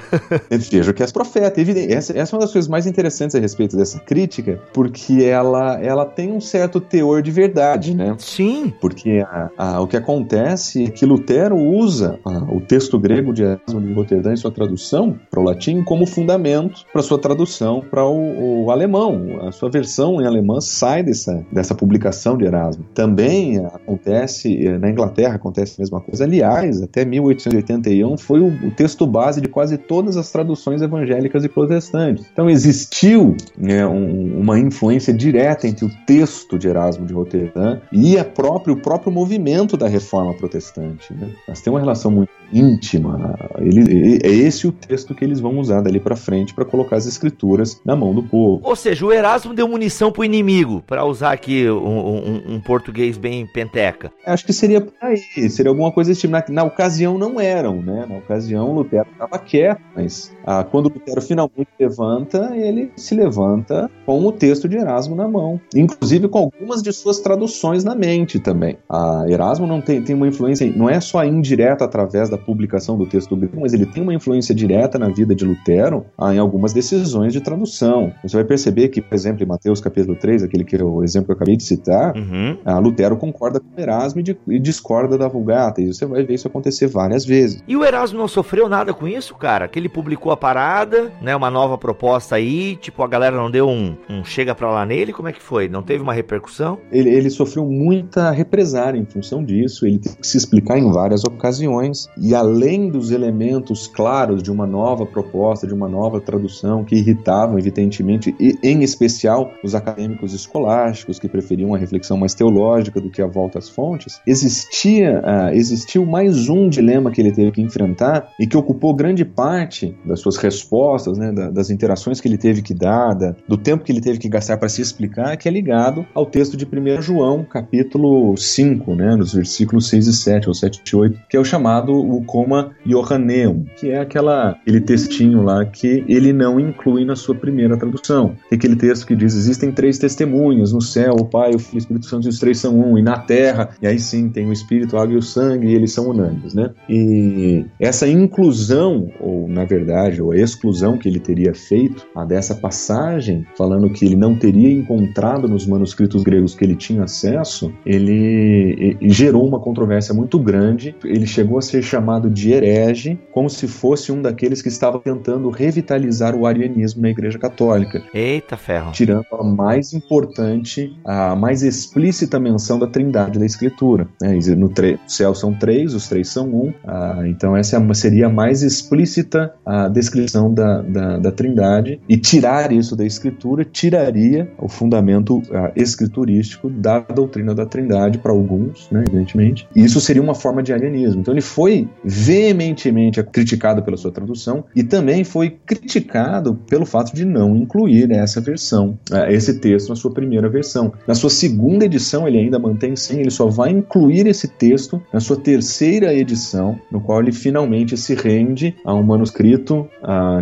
Vejo que és profeta. Evidente. Essa, essa é uma das coisas mais interessantes a respeito dessa crítica, porque ela, ela tem um certo teor de verdade, né? Sim. Porque a, a, o que acontece é que Lutero usa a, o texto grego de Erasmo de Roterdã em sua tradução para o latim como fundamento para sua tradução para o, o, alemão. A sua versão em alemão sai dessa, dessa publicação de Erasmo. Também acontece, na Inglaterra acontece a mesma coisa. Aliás, até 1881 foi o, texto base de quase todas as traduções evangélicas e protestantes. Então existiu né, um, uma influência direta entre o texto de Erasmo de Roterdã e a próprio, o próprio movimento da reforma protestante. Né? Mas tem uma relação muito íntima. Ele, é esse o texto que eles vão usar dali para frente para colocar as escrituras na mão do povo. Ou seja, o Erasmo deu munição pro inimigo, para usar aqui um, um, um, português bem penteca. Acho que seria por aí, seria alguma coisa desse tipo. Na, na ocasião não eram, né? Na ocasião Lutero estava quieto, mas ah, quando Lutero finalmente levanta, ele se levanta com o texto de Erasmo na mão, inclusive com algumas de suas traduções na mente também. A Erasmo não tem, tem uma influência, não é só indireta através da publicação do texto grego, mas ele tem uma influência direta na vida de Lutero ah, em algumas decisões de tradução. Você vai perceber que, por exemplo, em Mateus capítulo 3, aquele que é o exemplo que eu acabei de citar, uhum. ah, Lutero concorda com Erasmo e, e, discorda da Vulgata, e você vai ver isso acontecer várias vezes. E o Erasmo não sofreu nada com isso, cara? Que ele publicou a parada, né, uma nova proposta aí, tipo, a galera não deu um, um chega pra lá nele, como é que foi? Não teve uma repercussão? Ele, ele sofreu muita represária em função disso, ele teve que se explicar em várias ocasiões, e além dos elementos claros de uma nova proposta, de uma nova tradução, que irritavam, evidentemente, e em especial os acadêmicos escolásticos, que preferiam a reflexão mais teológica do que a volta às fontes, existia, uh, existiu mais um dilema que ele teve que enfrentar e que ocupou grande parte das suas respostas, né, das interações que ele teve que dar, da, do tempo que ele teve que gastar para se explicar, que é ligado ao texto de 1 João, capítulo 5, né, nos versículos 6 e 7, ou 7 e 8, que é o chamado o Coma Johanneum, que é aquela, aquele textinho lá que ele não inclui na sua primeira tradução. Tem aquele texto que diz: existem três testemunhas no céu, o Pai, o Filho e o Espírito Santo, e os três são um, e na terra, e aí sim tem o Espírito, a água e o sangue, e eles são unânimes, né? E essa inclusão, ou na verdade, ou a exclusão que ele teria feito a dessa passagem, falando que ele não teria encontrado nos manuscritos gregos que ele tinha acesso, ele gerou uma controvérsia muito grande. Ele chegou a ser chamado de herege, como se fosse um daqueles que estava tentando revitalizar o arianismo na Igreja Católica. Eita ferro! Tirando a mais importante, a mais explícita menção da trindade da Escritura. Né? No céu são três, os três são um. Ah, então essa é seria a mais explícita a descrição da, da, da, trindade. E tirar isso da Escritura tiraria o fundamento ah, escriturístico da doutrina da trindade para alguns, né, evidentemente. E isso seria uma forma de arianismo. Então ele foi veementemente criticado pela sua tradução e também foi criticado pelo fato de não incluir essa versão, ah, esse texto na sua primeira versão. Na sua segunda edição ele ainda mantém sim, ele só vai incluir esse texto na sua terceira edição, no qual ele finalmente se rende a um manuscrito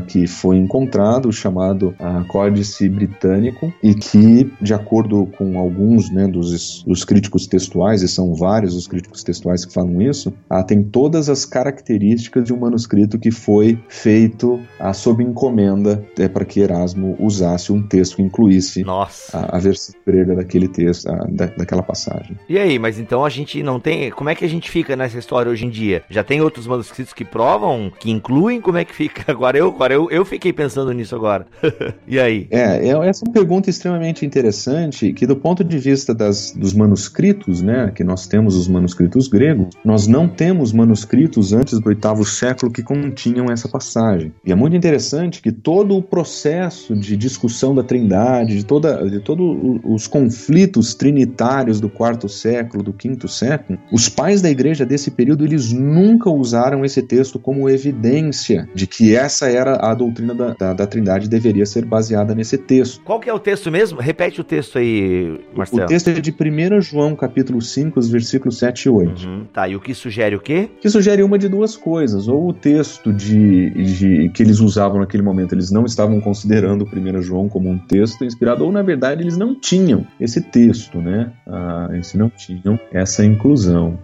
que foi encontrado, chamado uh, Códice Britânico, e que, de acordo com alguns né, dos, dos críticos textuais, e são vários os críticos textuais que falam isso, tem todas as características de um manuscrito que foi feito uh, sob encomenda é, para que Erasmo usasse um texto que incluísse a, a, versão grega daquele texto, da, daquela passagem. E aí, mas então a gente não tem. Como é que a gente fica nessa história hoje em dia? Já tem outros manuscritos que provam, que incluem? Como é que fica? (laughs) Agora eu, agora eu, eu fiquei pensando nisso agora. (laughs) e aí? É, é, essa é uma pergunta extremamente interessante, que do ponto de vista das, dos manuscritos, né, que nós temos os manuscritos gregos, nós não temos manuscritos antes do oitavo século que continham essa passagem. E é muito interessante que todo o processo de discussão da trindade, de, toda, de todos os conflitos trinitários do quarto século, do quinto século, os pais da igreja desse período, eles nunca usaram esse texto como evidência de que essa era a doutrina da, da, da, Trindade deveria ser baseada nesse texto. Qual que é o texto mesmo? Repete o texto aí, Marcelo. O texto é de 1 João, capítulo 5, os versículos 7 e 8. Uhum, tá, e o que sugere o quê? Que sugere uma de duas coisas. Ou o texto de, de que eles usavam naquele momento, eles não estavam considerando o 1 João como um texto inspirado, ou na verdade eles não tinham esse texto, né? Ah, eles não tinham essa inclusão.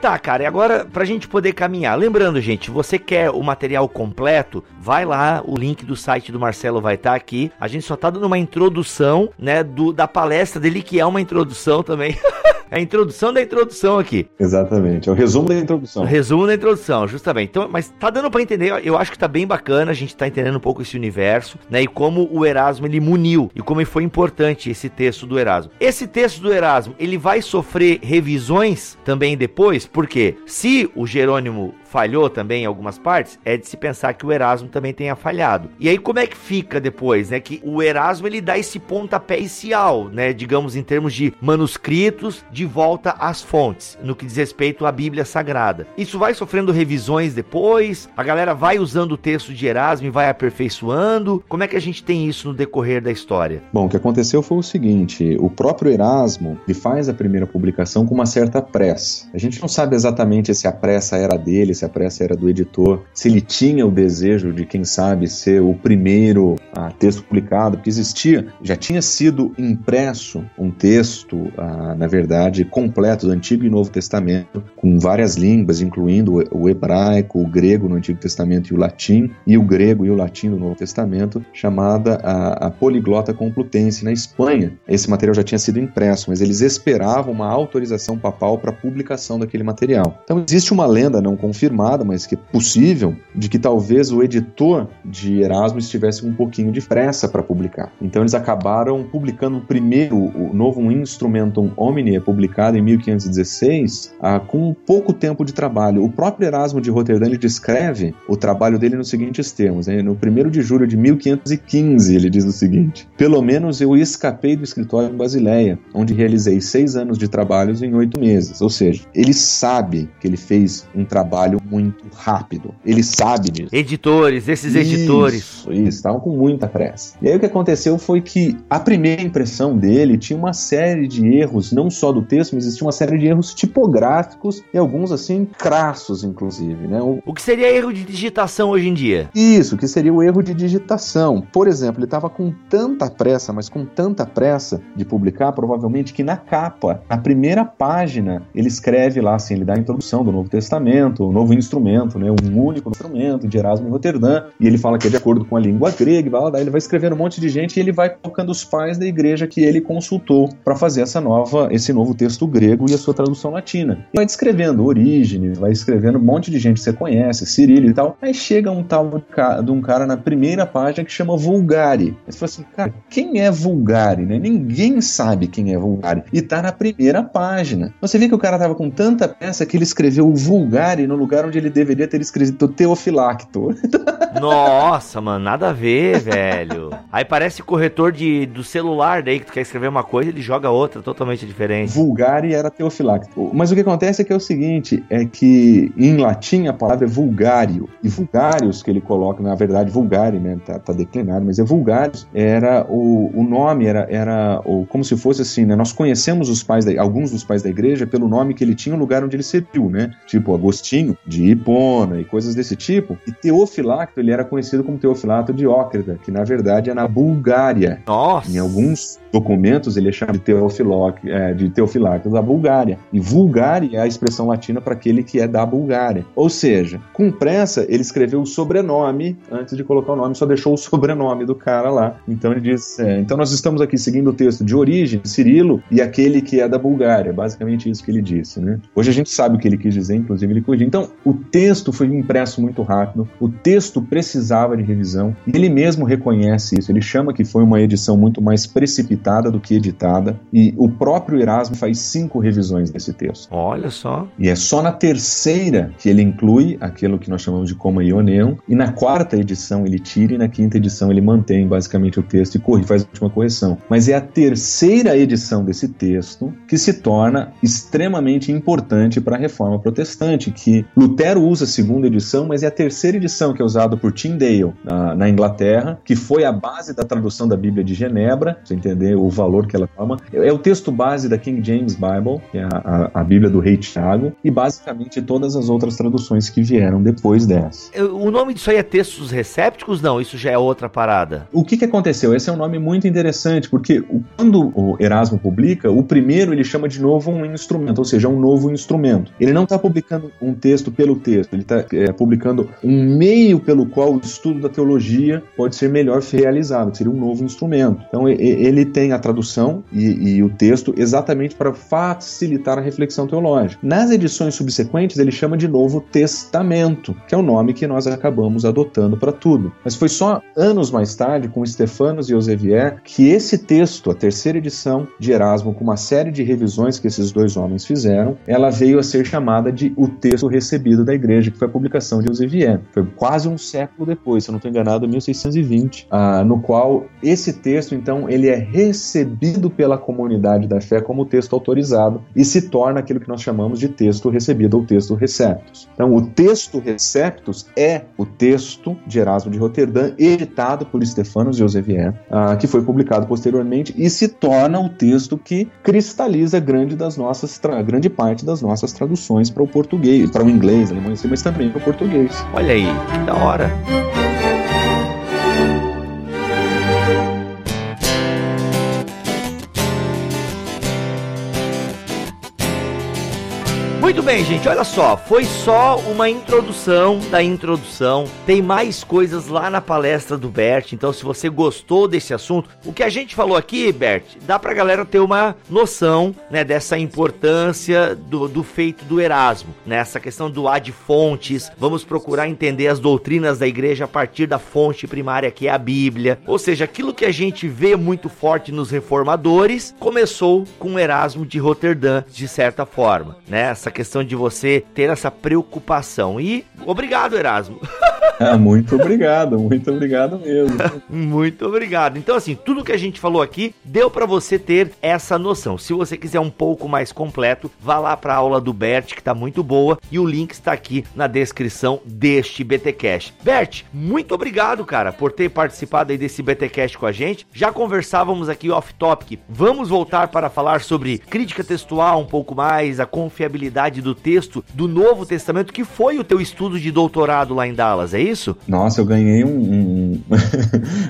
tá, cara, e agora pra gente poder caminhar. Lembrando, gente, você quer o material completo, vai lá, o link do site do Marcelo vai estar tá aqui. A gente só tá dando uma introdução, né, do, da palestra dele, que é uma introdução também. (laughs) é a introdução da introdução aqui. Exatamente, é o resumo da introdução. O resumo da introdução, justamente. Então, mas tá dando para entender, eu acho que tá bem bacana, a gente tá entendendo um pouco esse universo, né, e como o Erasmo ele muniu e como foi importante esse texto do Erasmo. Esse texto do Erasmo, ele vai sofrer revisões também depois, porque se o Jerônimo falhou também em algumas partes, é de se pensar que o Erasmo também tenha falhado. E aí como é que fica depois, né? Que o Erasmo ele dá esse pontapé inicial, né? Digamos em termos de manuscritos de volta às fontes, no que diz respeito à Bíblia Sagrada. Isso vai sofrendo revisões depois, a galera vai usando o texto de Erasmo e vai aperfeiçoando. Como é que a gente tem isso no decorrer da história? Bom, o que aconteceu foi o seguinte: o próprio Erasmo ele faz a primeira publicação com uma certa pressa. A gente não sabe exatamente se a pressa era dele, se a pressa era do editor, se ele tinha o desejo de, quem sabe, ser o primeiro a texto publicado, porque existia, já tinha sido impresso um texto, ah, na verdade, completo do Antigo e Novo Testamento, com várias línguas, incluindo o hebraico, o grego no Antigo Testamento e o latim, e o grego e o latim no Novo Testamento, chamada a, a Poliglota Complutense na Espanha. Esse material já tinha sido impresso, mas eles esperavam uma autorização papal para publicação daquele material. Então existe uma lenda não confirmada confirmada, mas que é possível, de que talvez o editor de Erasmo estivesse um pouquinho de pressa para publicar. Então eles acabaram publicando primeiro o novo Instrumentum Omni, publicado em 1516, ah, com pouco tempo de trabalho. O próprio Erasmo de Roterdã descreve o trabalho dele nos seguintes termos. Né? No 1 de julho de 1515, ele diz o seguinte: Pelo menos eu escapei do escritório em Basileia, onde realizei seis anos de trabalhos em oito meses. Ou seja, ele sabe que ele fez um trabalho muito rápido. Ele sabe disso. Editores, esses editores. Isso, isso, estavam com muita pressa. E aí o que aconteceu foi que a primeira impressão dele tinha uma série de erros, não só do texto, mas existia uma série de erros tipográficos e alguns assim crassos, inclusive, né? O, o que seria erro de digitação hoje em dia? Isso, que seria o erro de digitação. Por exemplo, ele estava com tanta pressa, mas com tanta pressa de publicar, provavelmente que na capa, na primeira página, ele escreve lá assim, ele dá a introdução do Novo Testamento, o Novo instrumento, né, um único instrumento de Erasmo em Roterdã, e ele fala que é de acordo com a língua grega, e vai, daí ele vai escrevendo um monte de gente e ele vai colocando os pais da igreja que ele consultou para fazer essa nova, esse novo texto grego e a sua tradução latina. E vai descrevendo Orígenes, vai escrevendo um monte de gente que você conhece, Cirilo e tal. Aí chega um tal de um cara na primeira página que chama Vulgari. Você fala assim, cara, quem é Vulgari, né? Ninguém sabe quem é Vulgari. E tá na primeira página. Você vê que o cara tava com tanta peça que ele escreveu Vulgari no lugar onde ele deveria ter escrito Teofilacto. (laughs) Nossa, mano, nada a ver, velho. Aí parece corretor de, do celular daí que tu quer escrever uma coisa, ele joga outra totalmente diferente. Vulgari era Teofilacto. Mas o que acontece é que é o seguinte, é que em latim a palavra é vulgário. E vulgários que ele coloca, na verdade, vulgari, né, tá, tá declinado, mas é vulgários, era o, o nome, era, era o, como se fosse assim, né, nós conhecemos os pais, da, alguns dos pais da igreja pelo nome que ele tinha no lugar onde ele serviu, né, tipo Agostinho, de Hipona e coisas desse tipo. E Teofilacto, ele era conhecido como Teofilato de Ócrida, que na verdade é na Bulgária. Nossa! Em alguns documentos ele é chamado de, Teofiloc, é, de Teofilacto da Bulgária. E Vulgária é a expressão latina para aquele que é da Bulgária. Ou seja, com pressa ele escreveu o sobrenome antes de colocar o nome, só deixou o sobrenome do cara lá. Então ele diz: é, então nós estamos aqui seguindo o texto de origem, Cirilo, e aquele que é da Bulgária. Basicamente isso que ele disse. Né? Hoje a gente sabe o que ele quis dizer, inclusive ele corrigiu. Então o texto foi impresso muito rápido, o texto precisava de revisão, e ele mesmo reconhece isso. Ele chama que foi uma edição muito mais precipitada do que editada, e o próprio Erasmo faz cinco revisões desse texto. Olha só. E é só na terceira que ele inclui aquilo que nós chamamos de coma ioneum, e na quarta edição ele tira, e na quinta edição ele mantém basicamente o texto e corre, faz a última correção. Mas é a terceira edição desse texto que se torna extremamente importante para a reforma protestante, que Lutero usa a segunda edição, mas é a terceira edição que é usada por Tyndale na, na Inglaterra, que foi a base da tradução da Bíblia de Genebra, você entender o valor que ela toma. É o texto base da King James Bible, que é a, a, a Bíblia do Rei Tiago, e basicamente todas as outras traduções que vieram depois dessa. O nome disso aí é textos recépticos? Não, isso já é outra parada. O que, que aconteceu? Esse é um nome muito interessante, porque quando o Erasmo publica, o primeiro ele chama de novo um instrumento, ou seja, um novo instrumento. Ele não está publicando um texto pelo texto, ele está é, publicando um meio pelo qual o estudo da teologia pode ser melhor realizado, que seria um novo instrumento. Então ele tem a tradução e, e o texto exatamente para facilitar a reflexão teológica. Nas edições subsequentes, ele chama de Novo Testamento, que é o nome que nós acabamos adotando para tudo. Mas foi só anos mais tarde, com Stefanos e Eusebier, que esse texto, a terceira edição de Erasmo, com uma série de revisões que esses dois homens fizeram, ela veio a ser chamada de o texto recebido da igreja, que foi a publicação de Eusebier. Foi quase um século depois, se eu não estou enganado, 1620, ah, no qual esse texto, então, ele é recebido pela comunidade da fé como texto autorizado e se torna aquilo que nós chamamos de texto recebido ou texto receptus. Então, o texto receptus é o texto de Erasmo de Roterdã, editado por Stefanos de Xavier, uh, que foi publicado posteriormente e se torna o texto que cristaliza grande das nossas grande parte das nossas traduções para o português, para o inglês, alemão, mas também o português. Olha aí, que da hora. Muito bem, gente, olha só, foi só uma introdução da introdução. Tem mais coisas lá na palestra do Bert, então se você gostou desse assunto, o que a gente falou aqui, Bert, dá pra galera ter uma noção, né, dessa importância do, do feito do Erasmo, nessa né, questão do ad fontes. Vamos procurar entender as doutrinas da igreja a partir da fonte primária que é a Bíblia. Ou seja, aquilo que a gente vê muito forte nos reformadores começou com Erasmo de Roterdã, de certa forma, né? Essa questão de você ter essa preocupação. E obrigado, Erasmo. (laughs) Ah, muito obrigado, muito obrigado mesmo. muito obrigado. Então, assim, tudo que a gente falou aqui deu para você ter essa noção. Se você quiser um pouco mais completo, vá lá para a aula do Bert, que tá muito boa, e o link está aqui na descrição deste BTcast. Bert, muito obrigado, cara, por ter participado aí desse BTcast com a gente. Já conversávamos aqui off topic. Vamos voltar para falar sobre crítica textual um pouco mais, a confiabilidade do texto do Novo Testamento, que foi o teu estudo de doutorado lá em Dallas, é isso? Nossa, eu ganhei um, um,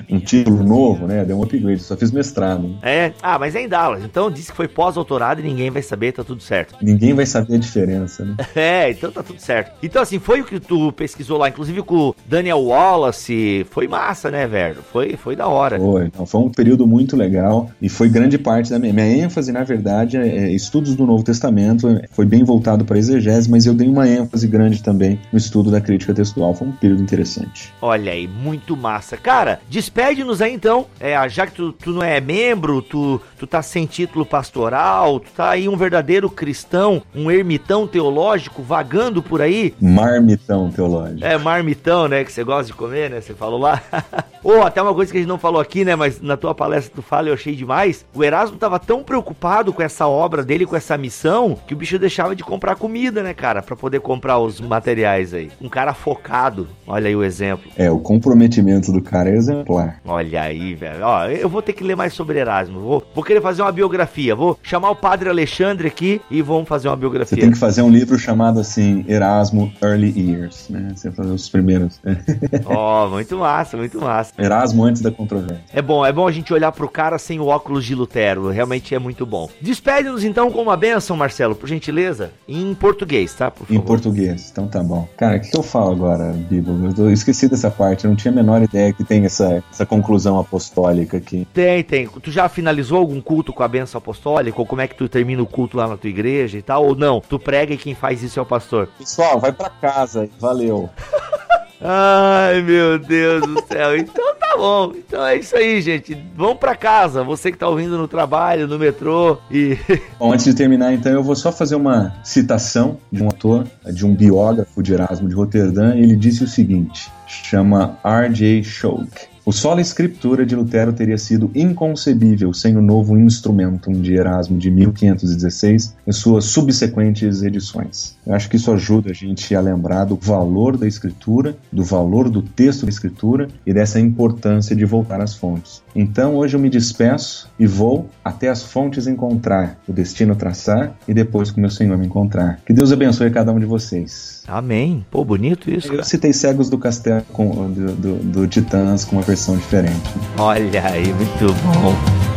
um (laughs) título novo, né? Deu um upgrade, só fiz mestrado. É, ah, mas é em Dallas, então disse que foi pós-doutorado e ninguém vai saber, tá tudo certo. Ninguém vai saber a diferença, né? (laughs) É, então tá tudo certo. Então, assim, foi o que tu pesquisou lá, inclusive com o Daniel Wallace, foi massa, né, velho? Foi, foi da hora. Foi, então, foi um período muito legal e foi grande parte da minha, minha ênfase, na verdade, é, é estudos do Novo Testamento, foi bem voltado para exegese, mas eu dei uma ênfase grande também no estudo da crítica textual, foi um período interessante. Olha aí, muito massa. Cara, despede-nos aí então. É, já que tu, tu não é membro, tu, tu tá sem título pastoral, tu tá aí um verdadeiro cristão, um ermitão teológico vagando por aí. Marmitão teológico. É, marmitão, né? Que você gosta de comer, né? Você falou lá. (laughs) Ou oh, até uma coisa que a gente não falou aqui, né? Mas na tua palestra tu fala, eu achei demais. O Erasmo tava tão preocupado com essa obra dele, com essa missão, que o bicho deixava de comprar comida, né, cara? Pra poder comprar os materiais aí. Um cara focado. Olha aí o exemplo. É, o comprometimento do cara é exemplar. Olha aí, velho. Ó, eu vou ter que ler mais sobre Erasmo. Vou, vou querer fazer uma biografia. Vou chamar o padre Alexandre aqui e vamos fazer uma biografia. Você tem que fazer um livro chamado assim, Erasmo Early Years, né? Você fazer os primeiros. (laughs) Ó, oh, muito massa, muito massa. Erasmo antes da controvérsia. É bom, é bom a gente olhar pro cara sem o óculos de Lutero. Realmente é muito bom. Despede-nos então com uma benção, Marcelo, por gentileza. Em português, tá? Por em português, então tá bom. Cara, o que, que eu falo agora, Bíblia? Eu esqueci dessa parte, eu não tinha a menor ideia que tem essa, essa conclusão apostólica aqui. Tem, tem. Tu já finalizou algum culto com a benção apostólica? Ou como é que tu termina o culto lá na tua igreja e tal? Ou não? Tu prega e quem faz isso é o pastor? Pessoal, vai para casa. Valeu. (laughs) Ai, meu Deus do céu. Então tá bom. Então é isso aí, gente. Vamos para casa. Você que tá ouvindo no trabalho, no metrô e. (laughs) Bom, antes de terminar, então, eu vou só fazer uma citação de um autor, de um biógrafo de Erasmo de Roterdã. Ele disse o seguinte: chama R.J. Schock. O sola escritura de Lutero teria sido inconcebível sem o novo Instrumentum de Erasmo de 1516 e suas subsequentes edições. Eu acho que isso ajuda a gente a lembrar do valor da escritura, do valor do texto da escritura e dessa importância de voltar às fontes. Então hoje eu me despeço e vou até as fontes encontrar, o destino traçar e depois com meu Senhor me encontrar. Que Deus abençoe cada um de vocês. Amém. Pô, bonito isso. Eu Cara. citei Cegos do Castelo com, do, do, do Titãs com uma versão diferente. Olha aí, muito bom.